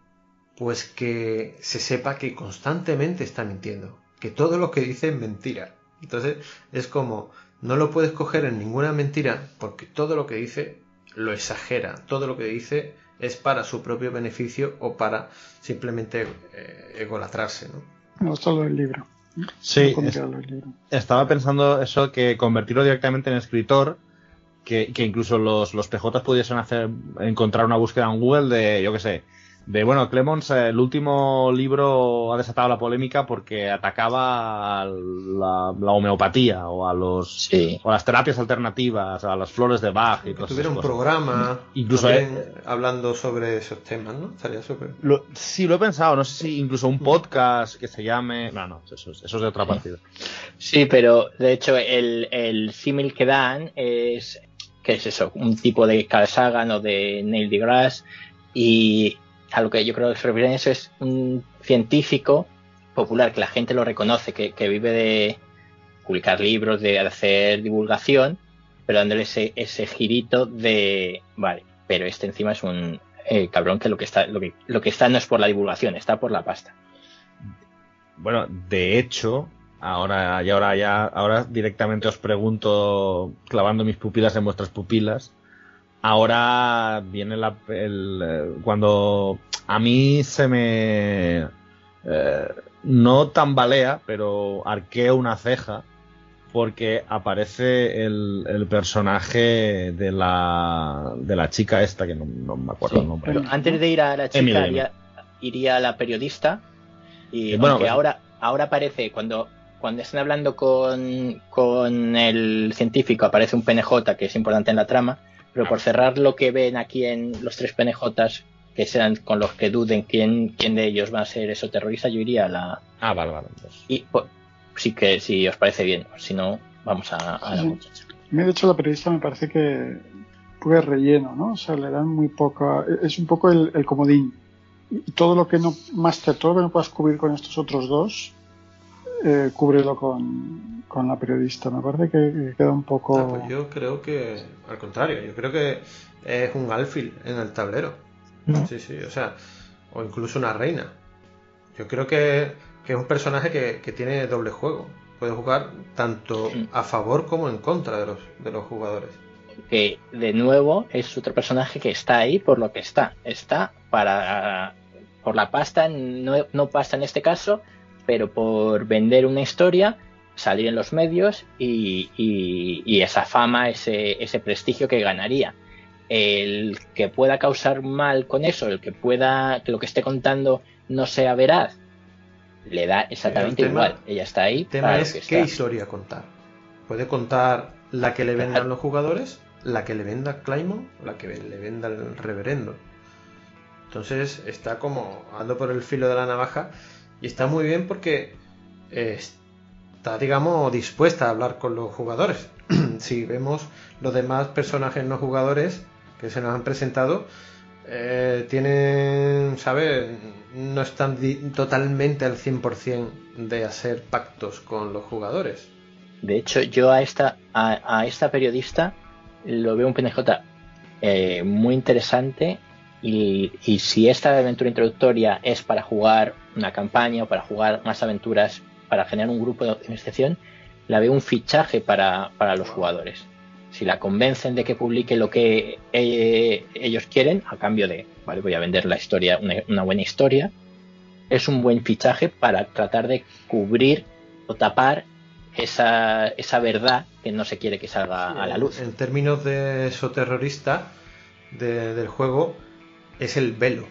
pues que se sepa que constantemente está mintiendo, que todo lo que dice es mentira. Entonces es como, no lo puedes coger en ninguna mentira porque todo lo que dice lo exagera, todo lo que dice es para su propio beneficio o para simplemente eh, egolatrarse. ¿no? no solo el libro. Sí, estaba pensando eso, que convertirlo directamente en escritor, que, incluso los, los PJ pudiesen hacer, encontrar una búsqueda en Google de, yo qué sé, de bueno, Clemons, eh, el último libro ha desatado la polémica porque atacaba a la, homeopatía o a los o las terapias alternativas, a las flores de Bach y Tuviera un programa incluso hablando sobre esos temas, ¿no? Estaría súper. Sí, lo he pensado, no sé si incluso un podcast que se llame. No, no, eso, es de otra partida. Sí, pero de hecho el, el símil que dan es que es eso, un tipo de Carl Sagan o de Neil deGrasse y a lo que yo creo que se eso es un científico popular que la gente lo reconoce, que, vive de publicar libros, de hacer divulgación, pero dándole ese, ese girito de, vale, pero este encima es un eh, cabrón que lo que está lo que, lo que está no es por la divulgación, está por la pasta. Bueno, de hecho, ahora y ahora ya ahora directamente os pregunto clavando mis pupilas en vuestras pupilas ahora viene la, el, eh, cuando a mí se me eh, no tambalea, pero arqueo una ceja porque aparece el, el, personaje de la, de la chica esta, que no, me acuerdo el nombre. Pero antes de ir a la chica, iría, a la periodista. Y bueno, pues ahora, ahora aparece, cuando, cuando están hablando con, con el científico, aparece un PNJ que es importante en la trama. Pero por cerrar lo que ven aquí en los tres PNJs, que sean con los que duden quién, quién de ellos va a ser eso terrorista, yo iría a la. Ah, vale, vale. Pues. Y pues, sí que si os parece bien, si no, vamos a, la muchacha. Me de hecho la periodista me parece que puede relleno, ¿no? O sea, le dan muy poca. Es un poco el, el comodín. Y todo lo que no. Master, todo lo que no puedas cubrir con estos otros dos, eh, cúbrelo con, con la periodista. Me parece que, queda un poco. Ah, pues yo creo que, al contrario, yo creo que es un alfil en el tablero. Sí, sí, o sea, o incluso una reina. Yo creo que, es un personaje que, tiene doble juego. Puede jugar tanto a favor como en contra de los, de los jugadores. Que de nuevo es otro personaje que está ahí por lo que está. Está para por la pasta, no, no pasta en este caso, pero por vender una historia salir en los medios y, esa fama, ese, ese, prestigio que ganaría. El que pueda causar mal con eso, el que pueda, que lo que esté contando no sea veraz, le da exactamente igual. Ella está ahí. El tema es qué historia contar. Puede contar la que le vendan los jugadores, la que le venda Claymon, la que le venda el reverendo. Entonces está como ando por el filo de la navaja y está muy bien porque está, digamos, dispuesta a hablar con los jugadores. si vemos los demás personajes no jugadores que se nos han presentado, eh, tienen, ¿sabes? No están totalmente al 100% de hacer pactos con los jugadores. De hecho, yo a esta, a, esta periodista lo veo un PNJ eh, muy interesante y, y, si esta aventura introductoria es para jugar una campaña o para jugar más aventuras para generar un grupo de optimización, la veo un fichaje para, los jugadores. Si la convencen de que publique lo que eh, ellos quieren, a cambio de, vale, voy a vender la historia, una, buena historia, es un buen fichaje para tratar de cubrir o tapar esa, esa verdad que no se quiere que salga a la luz. En términos de eso terrorista del juego, es el velo,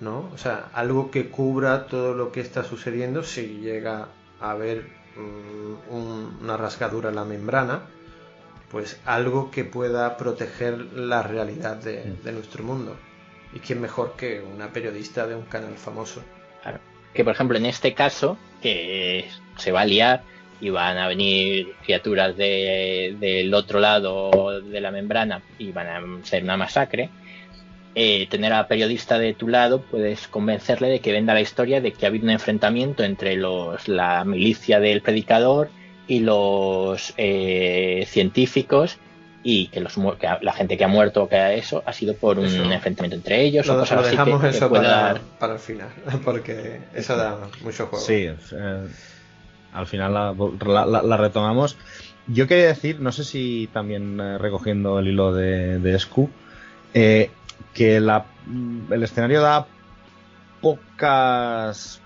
¿no? O sea, algo que cubra todo lo que está sucediendo si llega haber mm, una rasgadura en la membrana, pues algo que pueda proteger la realidad de, nuestro mundo. ¿Y quién mejor que una periodista de un canal famoso? Claro. Que por ejemplo en este caso, que se va a liar y van a venir criaturas del otro lado de la membrana y van a ser una masacre, eh, tener a periodista de tu lado, puedes convencerle de que venda la historia de que ha habido un enfrentamiento entre los, la milicia del predicador y los eh, científicos y que, los, la gente que ha muerto o que ha eso ha sido por un enfrentamiento entre ellos lo, o dejamos eso para, para, el final porque eso da mucho juego. Sí eh, al final la, retomamos. Yo quería decir no sé si también recogiendo el hilo de, de eh, que la, el escenario da pocas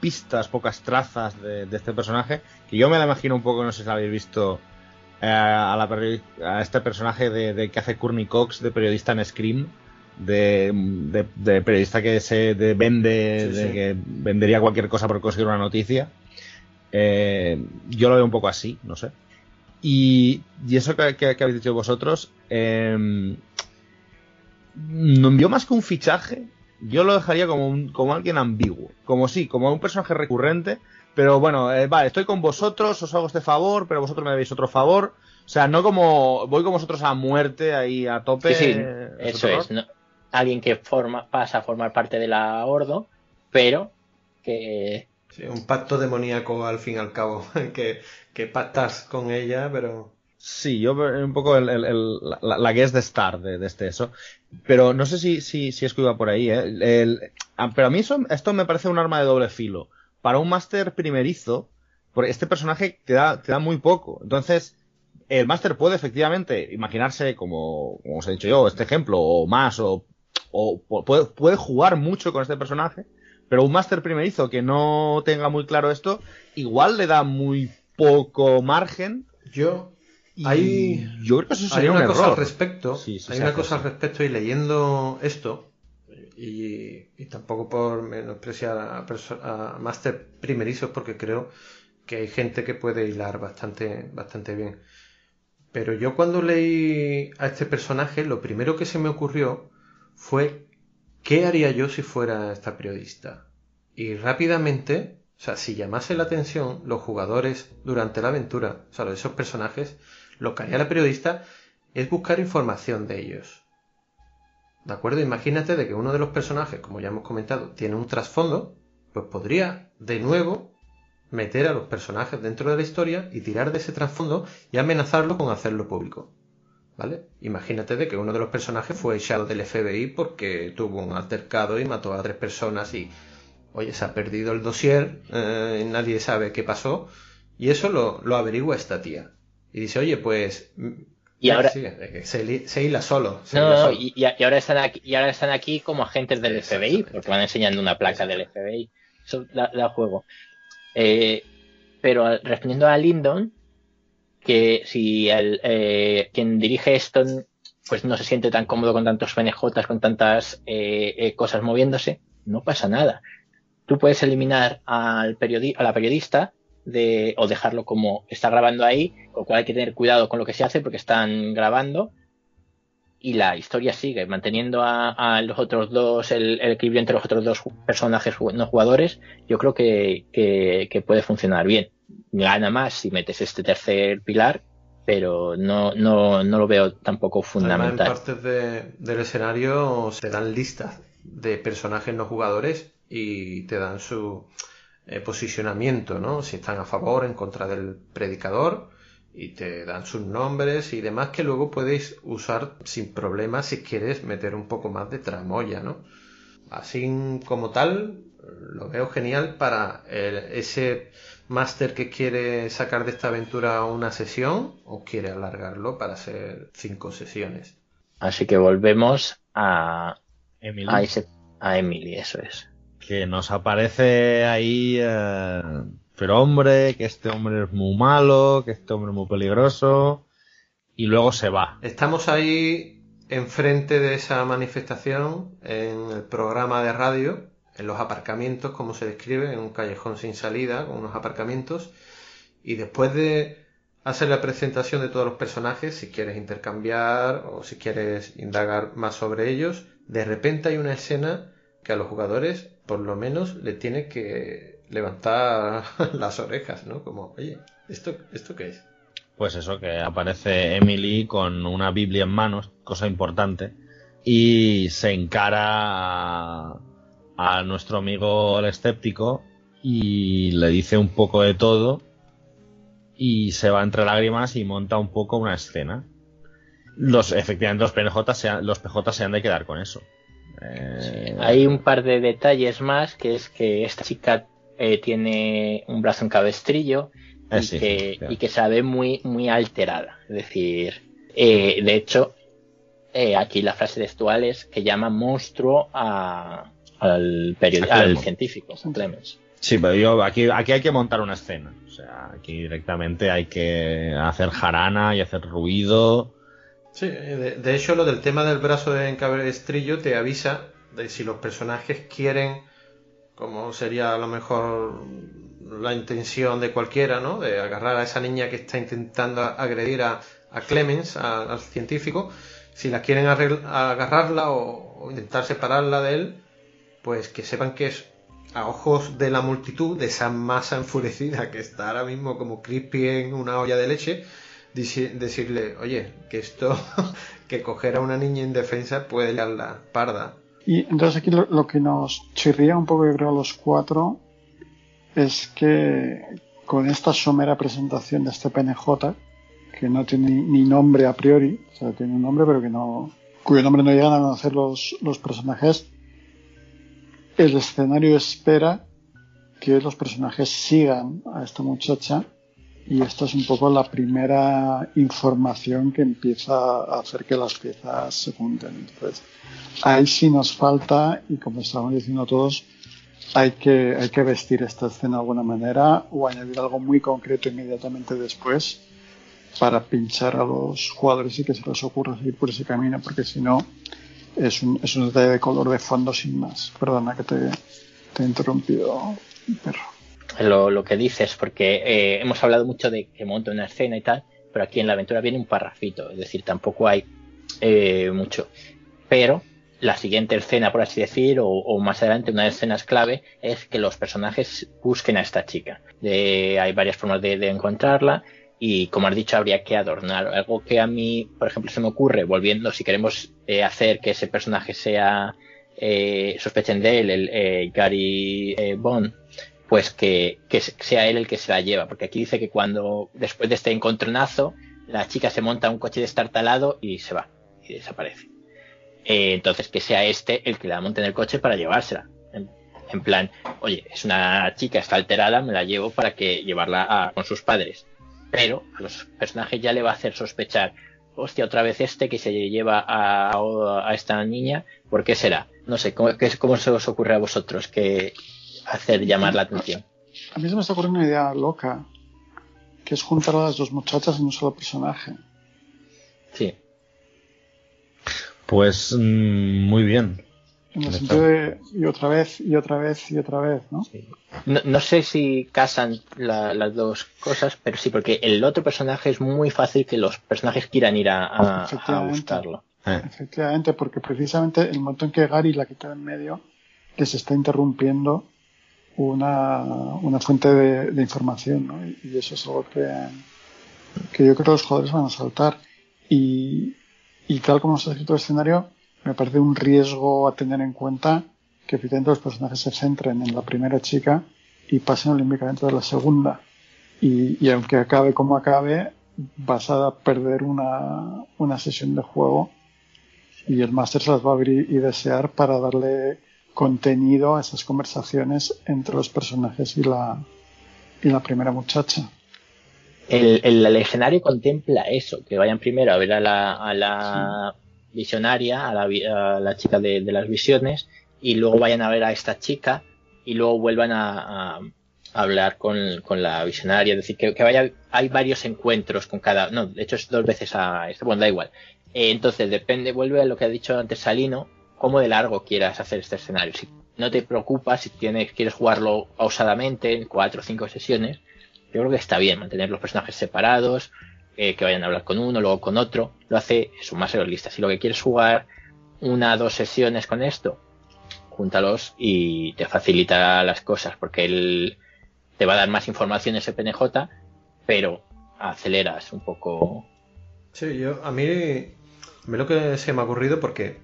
pistas, pocas trazas de, este personaje, que yo me la imagino un poco, no sé si habéis visto eh, a, la, a, este personaje de, que hace Courtney Cox de periodista en Scream, de, periodista que se vende, de que vendería cualquier cosa por conseguir una noticia. Eh, yo lo veo un poco así, no sé. Y, eso que, habéis dicho vosotros, eh, yo más que un fichaje, yo lo dejaría como, un, como alguien ambiguo. Como sí, como un personaje recurrente, pero bueno, eh, vale, estoy con vosotros, os hago este favor, pero vosotros me debéis otro favor. O sea, no como voy con vosotros a muerte ahí a tope. Sí, sí, eso es. alguien que forma, pasa a formar parte de la Ordo, pero que... Sí, un pacto demoníaco al fin y al cabo, que, que pactas con ella, pero... Sí, yo un poco el, la, la, guest star de, de, este eso. Pero no sé si, si, si es que iba por ahí, ¿eh? Ah, pero a mí eso, esto me parece un arma de doble filo. Para un máster primerizo, porque este personaje te da, te da muy poco. Entonces, el máster puede efectivamente imaginarse, como, como os he dicho yo, este ejemplo, o más, o, o puede, puede jugar mucho con este personaje, pero un máster primerizo que no tenga muy claro esto, igual le da muy poco margen. Yo hay, yo creo que eso sería hay una un cosa al respecto. hay una cosa al respecto y leyendo esto, y, y tampoco por menospreciar a, a, máster primerizos, porque creo que hay gente que puede hilar bastante, bastante bien. Pero yo cuando leí a este personaje, lo primero que se me ocurrió fue ¿qué haría yo si fuera esta periodista? Y rápidamente, o sea, si llamase la atención los jugadores durante la aventura, o sea, esos personajes, lo que haría la periodista es buscar información de ellos. ¿De acuerdo? Imagínate de que uno de los personajes, como ya hemos comentado, tiene un trasfondo, pues podría de nuevo meter a los personajes dentro de la historia y tirar de ese trasfondo y amenazarlo con hacerlo público. ¿Vale? Imagínate de que uno de los personajes fue echado del FBI porque tuvo un altercado y mató a tres personas y, oye, se ha perdido el dossier, eh, nadie sabe qué pasó, y eso lo, lo averigua esta tía. Y dice, oye, pues y ahora se, hila solo. no, Y, ahora están aquí, y ahora están aquí como agentes del FBI, porque van enseñando una placa del FBI. Eso da juego. Eh, pero respondiendo a Lyndon, que si el, eh, quien dirige esto pues no se siente tan cómodo con tantos PNJs, con tantas eh, cosas moviéndose, no pasa nada. Tú puedes eliminar al a la periodista de, o dejarlo como está grabando ahí, con lo cual hay que tener cuidado con lo que se hace porque están grabando y la historia sigue manteniendo a, los otros dos, el, equilibrio entre los otros dos personajes no jugadores, yo creo que, que, puede funcionar bien. Gana más si metes este tercer pilar, pero no, no, no lo veo tampoco fundamental. en partes del escenario se dan listas de personajes no jugadores y te dan su eh, posicionamiento, ¿no? Si están a favor, en contra del predicador, y te dan sus nombres y demás que luego podéis usar sin problema si quieres meter un poco más de tramoya, ¿no? Así como tal, lo veo genial para ese máster que quiere sacar de esta aventura una sesión o quiere alargarlo para hacer cinco sesiones. Así que volvemos a Emily, a, Emily eso es. Que nos aparece ahí eh, pero hombre, que este hombre es muy malo, que este hombre es muy peligroso, y luego se va. Estamos ahí enfrente de esa manifestación en el programa de radio, en los aparcamientos, como se describe, en un callejón sin salida, con unos aparcamientos, y después de hacer la presentación de todos los personajes, si quieres intercambiar o si quieres indagar más sobre ellos, de repente hay una escena que a los jugadores, por lo menos, le tiene que levantar las orejas, ¿no? Como, oye, ¿esto, ¿esto qué es? Pues eso, que aparece Emily con una Biblia en manos, cosa importante, y se encara a, nuestro amigo el escéptico y le dice un poco de todo y se va entre lágrimas y monta un poco una escena. Los, efectivamente, los PJ se, los PJ se han de quedar con eso. Eh, hay un par de detalles más, que es que esta chica eh, tiene un brazo en cabestrillo ah, y, que, y, que, se ve muy, muy alterada. Es decir, eh, de hecho, eh, aquí la frase textual es que llama monstruo a, al, al científico, Clemens. Sí, pero yo aquí, aquí hay que montar una escena. O sea, aquí directamente hay que hacer jarana y hacer ruido Sí, de, hecho lo del tema del brazo en cabestrillo te avisa de si los personajes quieren, como sería a lo mejor la intención de cualquiera, ¿no? De agarrar a esa niña que está intentando agredir a, Clemens, al científico, si la quieren agarrarla o, intentar separarla de él, pues que sepan que es a ojos de la multitud, de esa masa enfurecida que está ahora mismo como crispy en una olla de leche, decirle, oye, que esto, que coger a una niña indefensa puede la parda. Y entonces aquí lo, que nos chirría un poco, yo creo, a los cuatro, es que con esta somera presentación de este PNJ, que no tiene ni nombre a priori, o sea, tiene un nombre, pero que no, cuyo nombre no llegan a conocer los, los personajes, el escenario espera que los personajes sigan a esta muchacha y esta es un poco la primera información que empieza a hacer que las piezas se junten. Entonces, ahí sí nos falta, y como estamos diciendo todos, hay que, hay que vestir esta escena de alguna manera o añadir algo muy concreto inmediatamente después para pinchar a los jugadores y que se les ocurra seguir por ese camino, porque si no, es un, es un detalle de color de fondo sin más. Perdona que te, te he interrumpido, perro lo, lo que dices, porque eh, hemos hablado mucho de que monta una escena y tal, pero aquí en la aventura viene un parrafito, es decir, tampoco hay eh, mucho. Pero la siguiente escena, por así decir, o, más adelante, una de las escenas clave, es que los personajes busquen a esta chica. Hay varias formas de, encontrarla y, como has dicho, habría que adornar. Algo que a mí, por ejemplo, se me ocurre, volviendo, si queremos eh, hacer que ese personaje sea, sospechen de él, el Gary Bond, pues que, sea él el que se la lleva, porque aquí dice que cuando después de este encontronazo, la chica se monta un coche destartalado y se va y desaparece. Eh, entonces que sea este el que la monte en el coche para llevársela. En, plan, oye, es una chica, está alterada, me la llevo para que llevarla con sus padres. Pero a los personajes ya le va a hacer sospechar, hostia, otra vez este que se lleva a, esta niña, ¿por qué será? No sé, ¿cómo, ¿cómo se os ocurre a vosotros que hacer llamar la atención. A mí se me está ocurriendo una idea loca, que es juntar a las dos muchachas en un solo personaje. Sí. Pues mm, muy bien. En el sentido de y otra vez, y otra vez, y otra vez, ¿no? No, sé si casan las dos cosas, pero sí, porque el otro personaje es muy fácil que los personajes quieran ir a, buscarlo. Eh. Efectivamente, porque precisamente el momento en que Gary la quita en medio, les está interrumpiendo una, una fuente de, información, ¿no? Y, eso es algo que, que yo creo que los jugadores van a saltar. Y, y tal como se ha escrito el escenario, me parece un riesgo a tener en cuenta que efectivamente los personajes se centren en la primera chica y pasen olímpicamente de la segunda. Y, y, aunque acabe como acabe, vas a perder una, una sesión de juego y el máster se las va a abrir y desear para darle contenido a esas conversaciones entre los personajes y la, y la primera muchacha. El, el, escenario contempla eso, que vayan primero a ver a la, a la visionaria, a la, a la chica de, de, las visiones, y luego vayan a ver a esta chica y luego vuelvan a, a hablar con, con, la visionaria, es decir, que, que, vaya, hay varios encuentros con cada, no, de hecho es dos veces a, bueno, da igual. Eh, entonces depende, vuelve a lo que ha dicho antes Salino, cómo de largo quieras hacer este escenario. Si no te preocupas, si tienes, quieres jugarlo pausadamente en cuatro o cinco sesiones, yo creo que está bien mantener los personajes separados, eh, que vayan a hablar con uno, luego con otro, lo hace eso más realista. Si lo que quieres jugar una o dos sesiones con esto, júntalos y te facilita las cosas, porque él te va a dar más información ese PNJ, pero aceleras un poco. Sí, yo, a mí, a lo que se me ha ocurrido, porque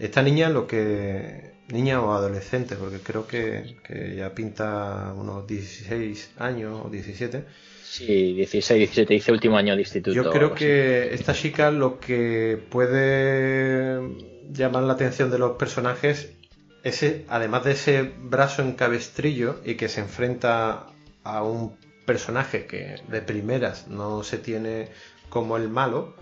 esta niña lo que... Niña o adolescente, porque creo que, ya pinta unos 16 años o 17. Sí, 16, 17, dice último año de instituto. Yo creo que esta chica lo que puede llamar la atención de los personajes ese, además de ese brazo en cabestrillo y que se enfrenta a un personaje que de primeras no se tiene como el malo,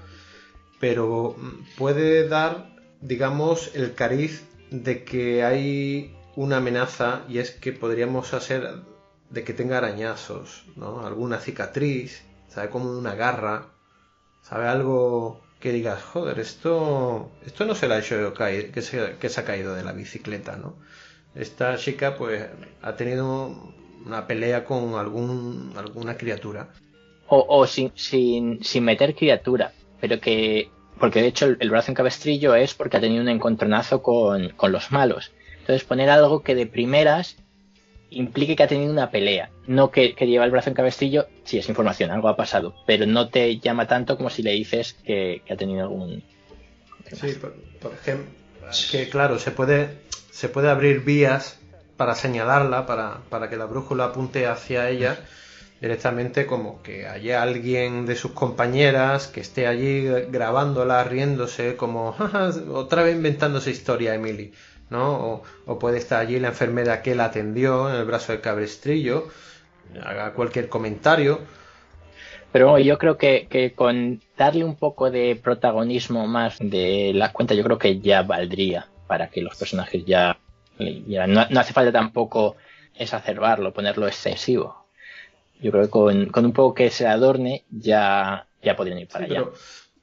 pero puede dar digamos, el cariz de que hay una amenaza y es que podríamos hacer de que tenga arañazos, ¿no? Alguna cicatriz, ¿sabe? Como una garra, ¿sabe? Algo que digas, joder, esto, esto no se le ha hecho caer, que se, que se ha caído de la bicicleta, ¿no? Esta chica, pues, ha tenido una pelea con algún, alguna criatura. O, sin, sin, sin, meter criatura, pero que. Porque de hecho el, brazo en cabestrillo es porque ha tenido un encontronazo con, con los malos. Entonces poner algo que de primeras implique que ha tenido una pelea, no que, lleva el brazo en cabestrillo, sí es información, algo ha pasado, pero no te llama tanto como si le dices que, ha tenido algún... Sí, por, ejemplo, que claro, se puede, se puede abrir vías para señalarla, para, para que la brújula apunte hacia ella directamente como que haya alguien de sus compañeras que esté allí grabándola, riéndose, como otra vez inventándose historia, Emily. ¿no? O, puede estar allí la enfermera que la atendió en el brazo del cabestrillo, haga cualquier comentario. Pero yo creo que, con darle un poco de protagonismo más de la cuenta, yo creo que ya valdría para que los personajes ya. no, hace falta tampoco exacerbarlo, ponerlo excesivo. Yo creo que con, un poco que se adorne ya, ya podrían ir para allá.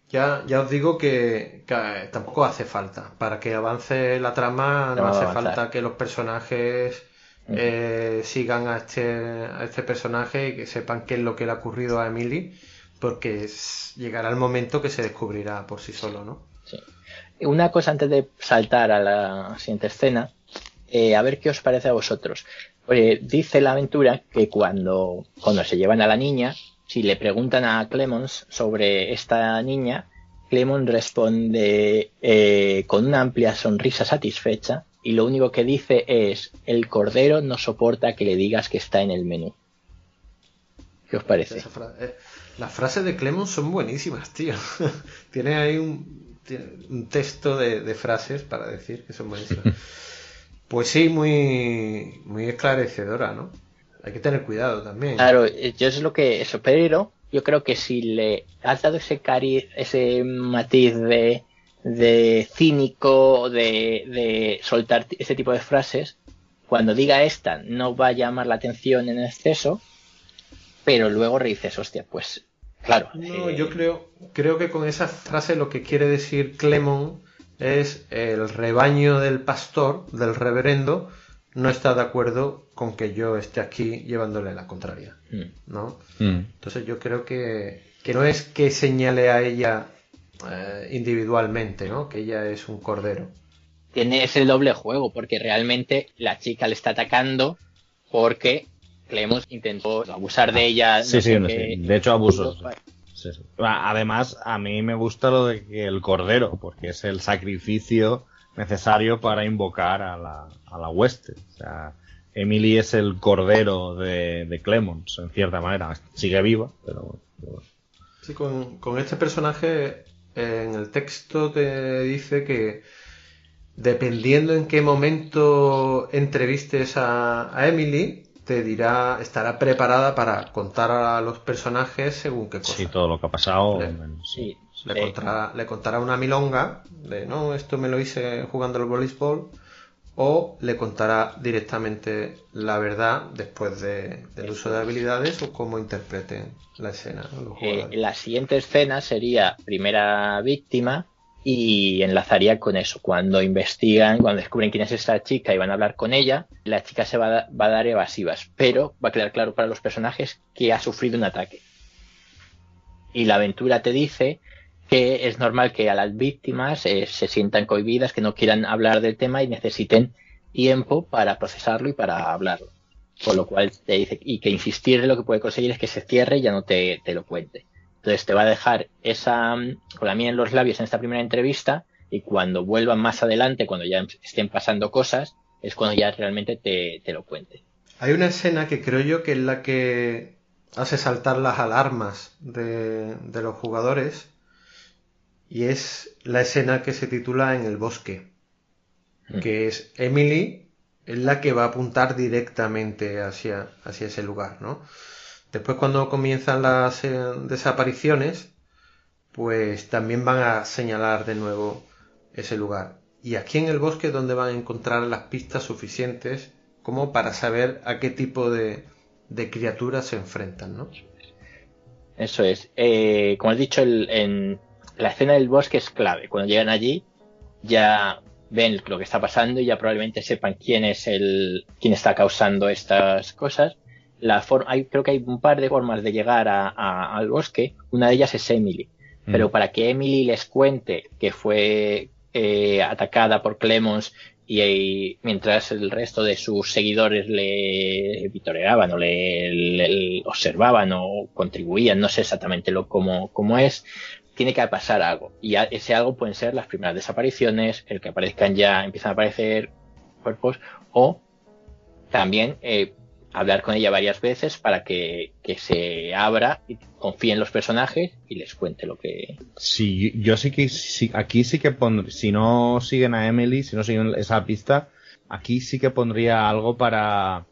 Ya, ya os digo que, tampoco hace falta. Para que avance la trama no, hace falta que los personajes eh, sigan a este, a este personaje y que sepan qué es lo que le ha ocurrido a Emily, porque llegará el momento que se descubrirá por sí solo, ¿no? Sí. Una cosa antes de saltar a la siguiente escena, eh, a ver qué os parece a vosotros. Dice la aventura que cuando, cuando se llevan a la niña, si le preguntan a Clemons sobre esta niña, Clemons responde eh, con una amplia sonrisa satisfecha y lo único que dice es el cordero no soporta que le digas que está en el menú. ¿Qué os parece? Eh, las frases de Clemons son buenísimas, tío. tiene ahí un, un texto de, de, frases para decir que son buenísimas. pues sí, muy, muy esclarecedora, ¿no? Hay que tener cuidado también. Claro, eh, yo es lo que eso, pero yo creo que si le has dado ese cari ese matiz de, de cínico, de, de soltar ese tipo de frases, cuando diga esta no va a llamar la atención en exceso, pero luego dices, hostia, pues claro. No, yo creo, creo que con esa frase lo que quiere decir Clemon es el rebaño del pastor, del reverendo, no está de acuerdo con que yo esté aquí llevándole la contraria, mm. ¿no? Mm. Entonces yo creo que, no es que señale a ella eh, individualmente, ¿no? Que ella es un cordero. Tiene ese doble juego, porque realmente la chica le está atacando porque Clemos intentó abusar de ella. sí, sí, de hecho Además, a mí me gusta lo de que el cordero, porque es el sacrificio necesario para invocar a la, a la hueste. O sea, Emily es el cordero de, de Clemons, en cierta manera. Sigue viva, pero. Sí, con, con, este personaje en el texto te dice que dependiendo en qué momento entrevistes a, a Emily, te dirá, estará preparada para contar a los personajes según qué cosa. Sí, todo lo que ha pasado. sí, le, contará, le contará una milonga de no, esto me lo hice jugando al voleibol o le contará directamente la verdad después de, del uso de habilidades o cómo interpreten la escena. Eh, la siguiente escena sería primera víctima y enlazaría con eso. Cuando investigan, cuando descubren quién es esta chica y van a hablar con ella, la chica se va va a dar evasivas, pero va a quedar claro para los personajes que ha sufrido un ataque. Y la aventura te dice que es normal que a las víctimas eh, se sientan cohibidas, que no quieran hablar del tema y necesiten tiempo para procesarlo y para hablarlo. Con lo cual te dice, y que insistir en lo que puede conseguir es que se cierre y ya no te, te lo cuente. Entonces te va a dejar esa, con la mía en los labios en esta primera entrevista y cuando vuelvan más adelante, cuando ya estén pasando cosas, es cuando ya realmente te, te lo cuente. Hay una escena que creo yo que es la que hace saltar las alarmas de, de los jugadores y es la escena que se titula En el bosque, mm. que es Emily es la que va a apuntar directamente hacia, hacia ese lugar, ¿no? Después cuando comienzan las eh, desapariciones, pues también van a señalar de nuevo ese lugar. Y aquí en el bosque es donde van a encontrar las pistas suficientes como para saber a qué tipo de, criaturas se enfrentan, ¿no? Eso es. Eh, como has dicho, en, la escena del bosque es clave. Cuando llegan allí, ya ven lo que está pasando y ya probablemente sepan quién es el, quién está causando estas cosas. La hay, creo que hay un par de formas de llegar al bosque. Una de ellas es Emily. Mm. Pero para que Emily les cuente que fue eh, atacada por Clemons y, mientras el resto de sus seguidores le vitoreaban o le, observaban o contribuían, no sé exactamente lo cómo, cómo es, tiene que pasar algo. Y ese algo pueden ser las primeras desapariciones, el que aparezcan ya, empiezan a aparecer cuerpos, o también eh, hablar con ella varias veces para que, se abra y confíe en los personajes y les cuente lo que. Sí, yo sí que aquí sí que pondría, si no siguen a Emily, si no siguen esa pista, aquí sí que pondría algo para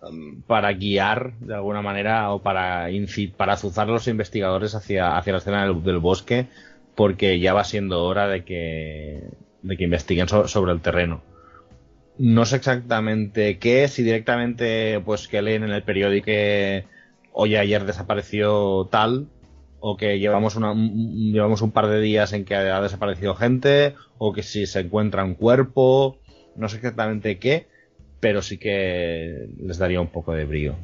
um, para guiar de alguna manera o para para azuzar a los investigadores hacia, hacia la escena del, bosque porque ya va siendo hora de que de que investiguen sobre el terreno no sé exactamente qué, si directamente pues que leen en el periódico que hoy ayer desapareció tal, o que llevamos, una, un, llevamos un par de días en que ha desaparecido gente, o que si se encuentra un cuerpo, no sé exactamente qué, pero sí que les daría un poco de brío.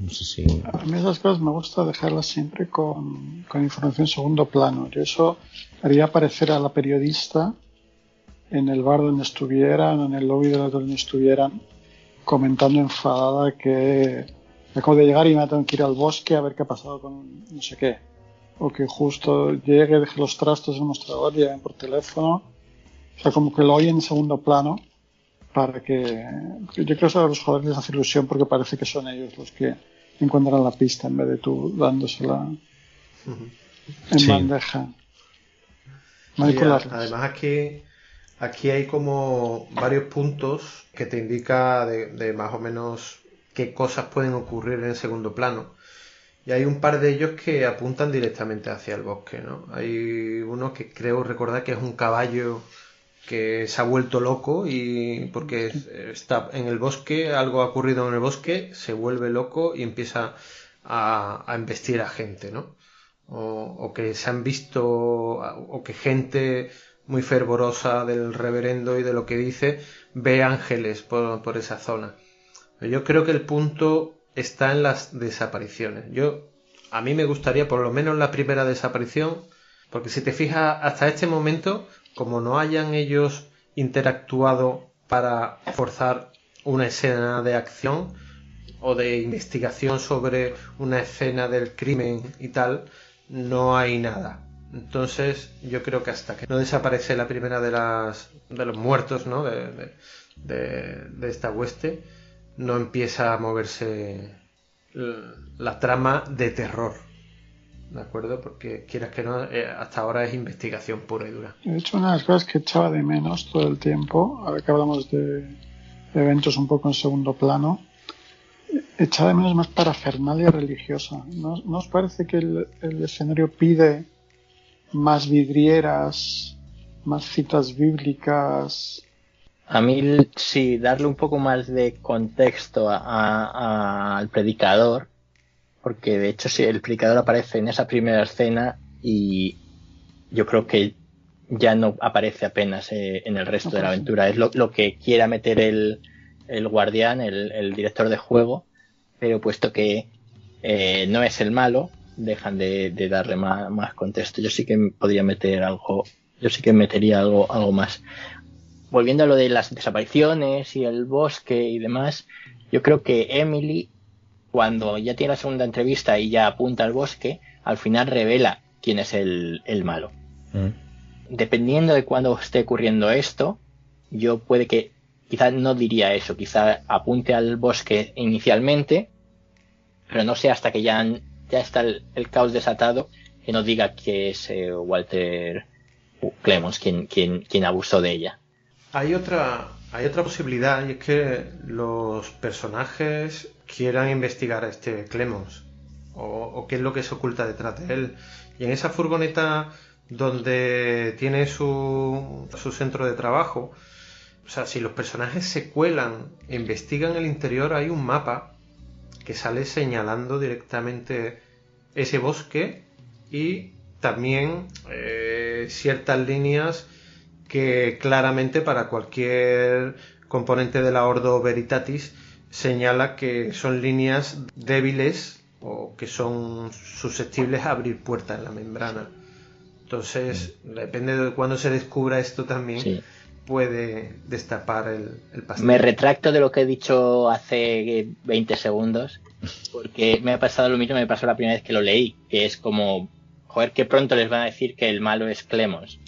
A mí esas cosas me gusta dejarlas siempre con, con información segundo plano. Yo eso haría aparecer a la periodista en el bar donde estuvieran, en el lobby de donde estuvieran, comentando enfadada que acabo de llegar y me tengo que ir al bosque a ver qué ha pasado con no sé qué. O que justo llegue, deje los trastos en el mostrador y llamen por teléfono. O sea, como que lo oyen en segundo plano para que... Yo creo que eso a los jugadores les hace ilusión porque parece que son ellos los que encuentran la pista en vez de tú dándosela en bandeja. además aquí Aquí hay como varios puntos que te indica de, más o menos qué cosas pueden ocurrir en el segundo plano. Y hay un par de ellos que apuntan directamente hacia el bosque, ¿no? Hay uno que creo recordar que es un caballo que se ha vuelto loco y porque está en el bosque, algo ha ocurrido en el bosque, se vuelve loco y empieza a, a investir a gente, ¿no? O, que se han visto, o que gente muy fervorosa del reverendo y de lo que dice, ve ángeles por, esa zona. Yo creo que el punto está en las desapariciones. Yo, a mí me gustaría, por lo menos la primera desaparición, porque si te fijas, hasta este momento, como no hayan ellos interactuado para forzar una escena de acción o de investigación sobre una escena del crimen y tal, no hay nada. Entonces, yo creo que hasta que no desaparece la primera de las de los muertos, ¿no? De, de, esta hueste, no empieza a moverse la, trama de terror. ¿De acuerdo? Porque quieras que no, eh, hasta ahora es investigación pura y dura. De hecho, una de las cosas que echaba de menos todo el tiempo, ahora que hablamos de eventos un poco en segundo plano, echaba de menos más parafernalia religiosa. ¿No, ¿no os parece que el, el escenario pide más vidrieras, más citas bíblicas. A mí sí, darle un poco más de contexto al predicador, porque de hecho sí, el predicador aparece en esa primera escena y yo creo que ya no aparece apenas eh, en el resto de la aventura. Es lo, que quiera meter el, el guardián, el, director de juego, pero puesto que eh, no es el malo, dejan de, darle más, contexto. Yo sí que podría meter algo, yo sí que metería algo, algo más. Volviendo a lo de las desapariciones y el bosque y demás, yo creo que Emily, cuando ya tiene la segunda entrevista y ya apunta al bosque, al final revela quién es el, malo. Mm. Dependiendo de cuándo esté ocurriendo esto, yo puede que quizás no diría eso, quizá apunte al bosque inicialmente, pero no sé hasta que ya ya está el, caos desatado, que no diga que es eh, Walter Clemons quien, quien, quien abusó de ella. Hay otra, hay otra posibilidad y es que los personajes quieran investigar a este Clemons o, qué es lo que se oculta detrás de él. Y en esa furgoneta donde tiene su, su centro de trabajo, o sea, si los personajes se cuelan e investigan el interior, hay un mapa que sale señalando directamente ese bosque y también eh, ciertas líneas que claramente para cualquier componente de la Ordo Veritatis señala que son líneas débiles o que son susceptibles a abrir puertas en la membrana. Entonces, depende de cuándo se descubra esto también, puede destapar el, el pastel. Me retracto de lo que he dicho hace 20 segundos, porque me ha pasado lo mismo, me pasó la primera vez que lo leí, que es como, joder, que pronto les van a decir que el malo es Clemos.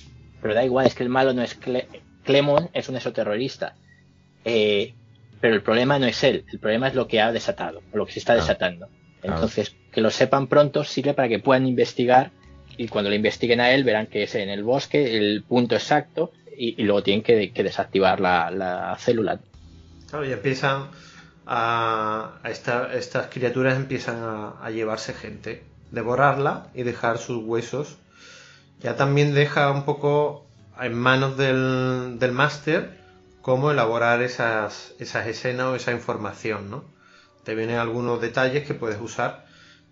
Pero da igual, es que el malo no es Clemos, es un exoterrorista. Eh, pero el problema no es él, el problema es lo que ha desatado, o lo que se está desatando. Entonces, que lo sepan pronto sirve para que puedan investigar y cuando lo investiguen a él verán que es en el bosque el punto exacto y, luego tienen que, desactivar la, célula. Claro, y empiezan a, estas criaturas empiezan a, llevarse gente, devorarla y dejar sus huesos. Ya también deja un poco en manos del, del máster cómo elaborar esas, esas escenas o esa información, ¿no? Te vienen algunos detalles que puedes usar,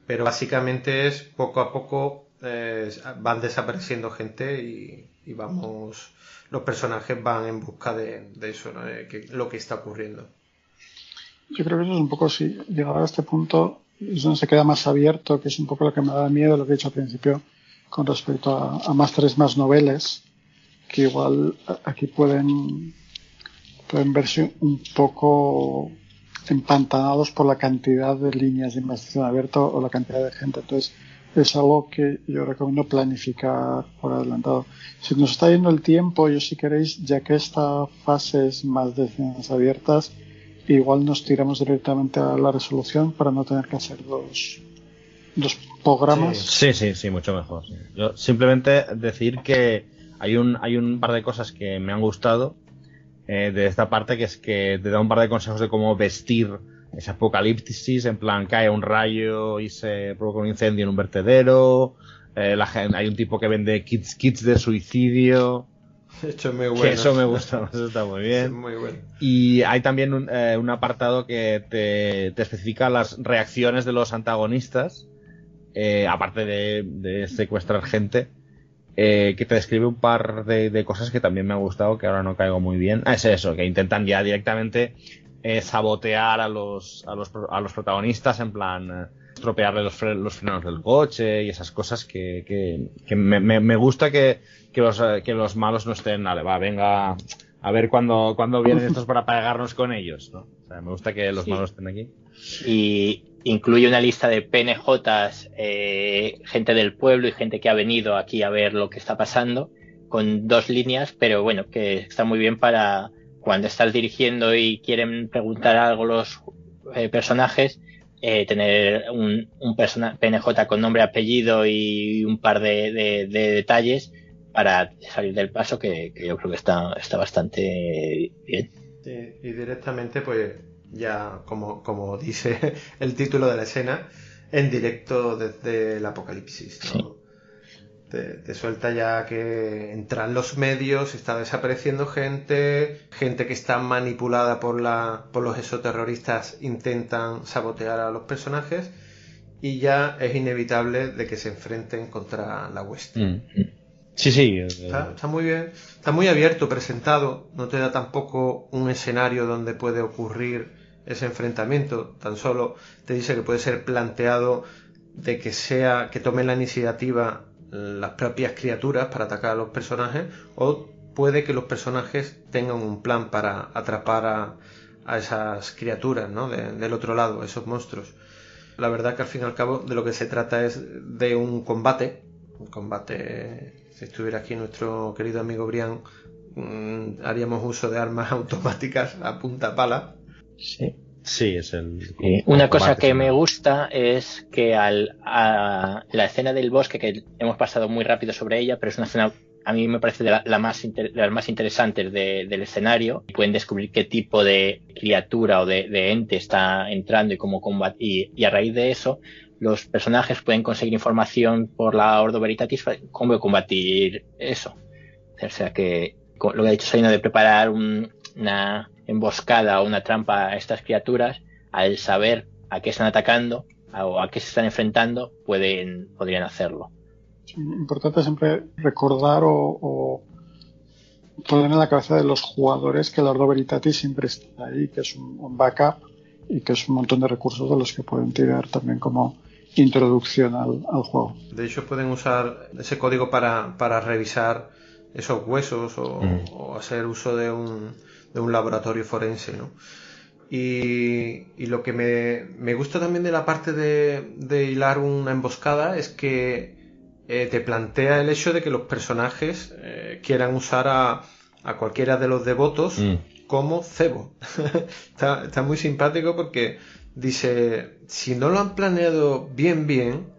pero básicamente es poco a poco eh, van desapareciendo gente y, vamos, los personajes van en busca de, eso, ¿no? lo que está ocurriendo. Yo creo que eso es un poco, si llegar a este punto, es donde se queda más abierto, que es un poco lo que me da miedo, lo que he dicho al principio, con respecto a, a másteres más noveles, que igual aquí pueden pueden verse un poco empantanados por la cantidad de líneas de investigación abierta o la cantidad de gente. Entonces, es algo que yo recomiendo planificar por adelantado. Si nos está yendo el tiempo, yo si queréis, ya que esta fase es más de escenas abiertas, igual nos tiramos directamente a la resolución para no tener que hacer dos, dos programas. Sí, sí, sí, mucho mejor. Yo simplemente decir que hay un, hay un par de cosas que me han gustado eh, de esta parte, que es que te da un par de consejos de cómo vestir ese apocalipsis, en plan cae un rayo y se provoca un incendio en un vertedero, eh, la hay un tipo que vende kits, kits de suicidio. Muy bueno. Que eso me gusta, eso está muy bien. muy bueno. Y hay también un, eh, un apartado que te, te, especifica las reacciones de los antagonistas, aparte de, de secuestrar gente eh, que te describe un par de, cosas que también me ha gustado, que ahora no caigo muy bien. Ah, es eso, que intentan ya directamente eh, sabotear a los, a los, a los protagonistas, en plan, eh, estropearle los, los, frenos del coche y esas cosas que, que, que me, me, gusta que, que, los, que los malos no estén, vale, va, venga, a ver cuándo, cuándo vienen estos para pegarnos con ellos, ¿no? O sea, me gusta que los malos estén aquí. Y, incluye una lista de PNJs, eh, gente del pueblo y gente que ha venido aquí a ver lo que está pasando, con dos líneas, pero bueno, que está muy bien para cuando estás dirigiendo y quieren preguntar algo los eh, personajes, eh, tener un, un PNJ con nombre, apellido y un par de, detalles para salir del paso que, yo creo que está, está bastante bien. y directamente pues ya como, como dice el título de la escena, en directo desde el apocalipsis. Te, suelta ya que entran los medios, está desapareciendo gente, gente que está manipulada por, la, por los exoterroristas intentan sabotear a los personajes y ya es inevitable de que se enfrenten contra la hueste. Mm, mm. Sí, sí. Está, está, muy bien, está muy abierto, presentado, no te da tampoco un escenario donde puede ocurrir ese enfrentamiento, tan solo te dice que puede ser planteado de que sea que tomen la iniciativa las propias criaturas para atacar a los personajes o puede que los personajes tengan un plan para atrapar a, esas criaturas ¿no? del otro lado, esos monstruos. La verdad que al fin y al cabo de lo que se trata es de un combate, un combate, si estuviera aquí nuestro querido amigo Brian, mm, haríamos uso de armas automáticas a punta pala, Sí. Sí, es el. una cosa que me gusta es que al, a la escena del bosque, que hemos pasado muy rápido sobre ella, pero es una escena, a mí me parece de, la, más las más interesantes del escenario. Pueden descubrir qué tipo de criatura o de, ente está entrando y cómo combatir. Y, a raíz de eso, los personajes pueden conseguir información por la Ordo Veritatis cómo combatir eso. O sea que lo que ha dicho Saino de preparar una emboscada o una trampa a estas criaturas, al saber a qué están atacando o a qué se están enfrentando, pueden, podrían hacerlo. Importante siempre recordar o, poner en la cabeza de los jugadores que el Ordo Veritatis siempre está ahí, que es un, backup y que es un montón de recursos de los que pueden tirar también como introducción al, juego. De hecho, pueden usar ese código para, para revisar esos huesos o, o hacer uso de un, de un laboratorio forense, ¿no? Y, lo que me, gusta también de la parte de, hilar una emboscada es que eh, te plantea el hecho de que los personajes eh, quieran usar a, cualquiera de los devotos mm. como cebo. está, muy simpático porque dice, si no lo han planeado bien, bien,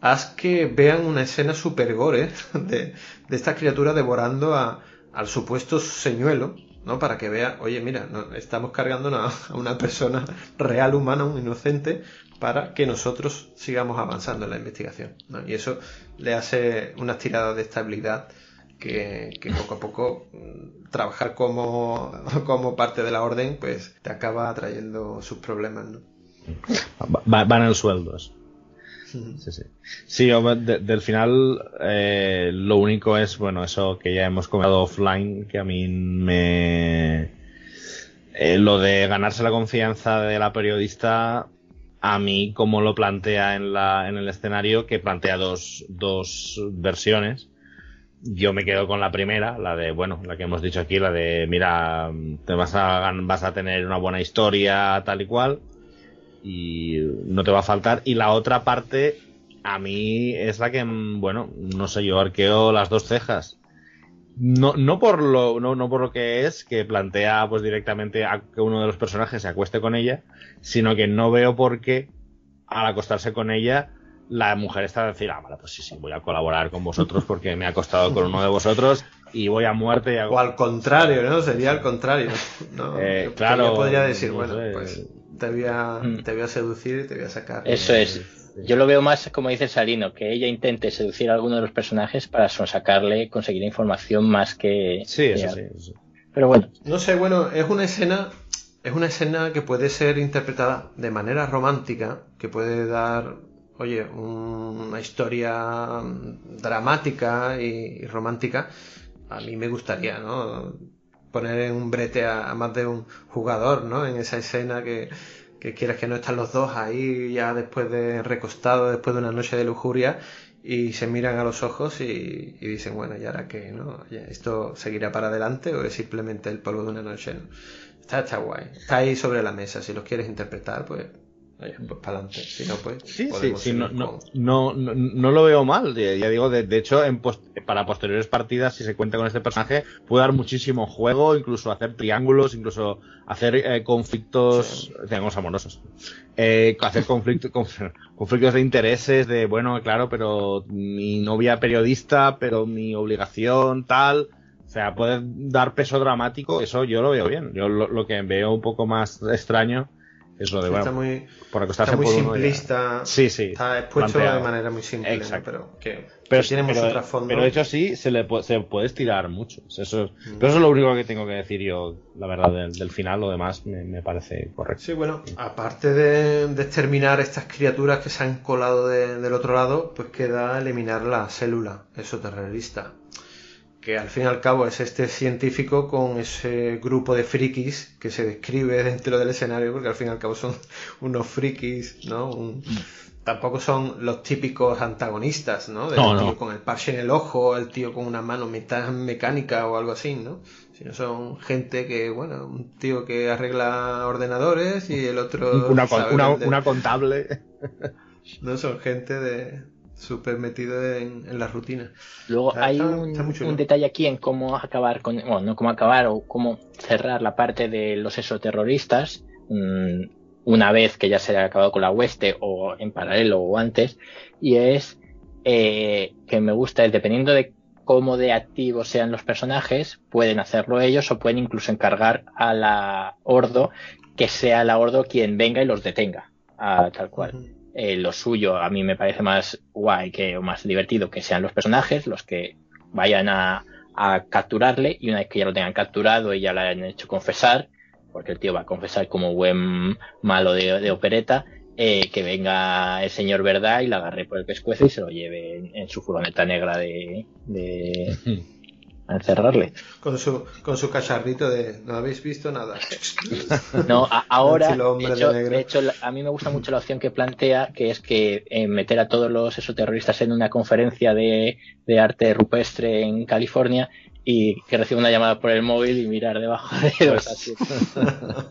haz que vean una escena super gore de, de esta criatura devorando a, al supuesto señuelo ¿no? Para que vea, oye, mira, estamos cargando a una persona real, humana, un inocente, para que nosotros sigamos avanzando en la investigación. Y eso le hace unas tiradas de estabilidad que, poco a poco mm, trabajar como, como parte de la orden, pues te acaba trayendo sus problemas, ¿no? van el sueldos. Sí, sí. Sí, del final eh, lo único es, bueno, eso que ya hemos comentado offline, que a mí me... Eh, lo de ganarse la confianza de la periodista, a mí como lo plantea en, la, en el escenario, que plantea dos, dos versiones. Yo me quedo con la primera, la de, bueno, la que hemos dicho aquí, la de, mira, te vas a, vas a tener una buena historia, tal y cual y no te va a faltar. Y la otra parte, a mí es la que, bueno, no sé, yo arqueo las dos cejas. No, no por lo, no, no por lo que es, que plantea pues directamente a que uno de los personajes se acueste con ella, sino que no veo por qué al acostarse con ella la mujer está a decir, ah, vale, pues sí, sí, voy a colaborar con vosotros porque me ha acostado con uno de vosotros y voy a muerte. O al contrario, ¿no? Sería al contrario. ¿no? Eh, claro. podría decir, bueno, pues te voy, a, mm. te voy a seducir y te voy a sacar. Eso es. Yo lo veo más como dice Salino, que ella intente seducir a alguno de los personajes para sacarle, conseguir información más que. Sí, eso sí, Pero bueno. No sé, bueno, es una escena. Es una escena que puede ser interpretada de manera romántica, que puede dar, oye, una historia dramática y romántica. A mí me gustaría, ¿no? Poner en un brete a, más de un jugador, ¿no? En esa escena que, que quieras que no están los dos ahí ya después de recostado, después de una noche de lujuria y se miran a los ojos y, dicen, bueno, ¿y ahora qué? ¿no? ¿Esto seguirá para adelante o es simplemente el polvo de una noche? Está, está guay. Está ahí sobre la mesa. Si los quieres interpretar, pues para adelante. Si no, pues. Sí, sí, sí no, no, no, no, lo veo mal. Ya, digo, de, de hecho, en para posteriores partidas, si se cuenta con este personaje, puede dar muchísimo juego, incluso hacer triángulos, incluso hacer eh, conflictos, triángulos amorosos. Eh, hacer conflictos, conflictos de intereses, de bueno, claro, pero mi novia periodista, pero mi obligación, tal. O sea, puede dar peso dramático, eso yo lo veo bien. Yo lo, lo que veo un poco más extraño es lo de, está muy, está muy simplista. Sí, sí. Está expuesto de manera muy simple. Pero que, pero, tiene mucho trasfondo. Pero de hecho sí, se le puede, se puede estirar mucho. Eso, mm. Pero eso es lo único que tengo que decir yo, la verdad, del, final. Lo demás me, parece correcto. Sí, bueno, aparte de, de, exterminar estas criaturas que se han colado del otro lado, pues queda eliminar la célula exoterrorista que al fin y al cabo es este científico con ese grupo de frikis que se describe dentro del escenario, porque al fin y al cabo son unos frikis, ¿no? tampoco son los típicos antagonistas, ¿no? Del tío con el parche en el ojo, el tío con una mano mecánica o algo así, ¿no? Sino son gente que, bueno, un tío que arregla ordenadores y el otro... Una, una contable. no son gente de, súper metido en, la rutina. Luego hay un, detalle aquí en cómo acabar con, bueno, no cómo acabar o cómo cerrar la parte de los exoterroristas mm, una vez que ya se haya acabado con la hueste o en paralelo o antes y es eh, que me gusta es dependiendo de cómo de activos sean los personajes pueden hacerlo ellos o pueden incluso encargar a la Ordo que sea la Ordo quien venga y los detenga tal cual. Eh, lo suyo a mí me parece más guay que, o más divertido que sean los personajes los que vayan a, capturarle y una vez que ya lo tengan capturado y ya lo hayan hecho confesar, porque el tío va a confesar como buen malo de, opereta, eh, que venga el señor Verdad y la agarre por el pescuezo y se lo lleve en, su furgoneta negra de, de a encerrarle. Con su, con su cacharrito de no habéis visto nada. No, ahora, de hecho, a mí me gusta mucho la opción que plantea, que es que eh, meter a todos los exoterroristas en una conferencia de, de arte rupestre en California y que reciba una llamada por el móvil y mirar debajo de los asientos.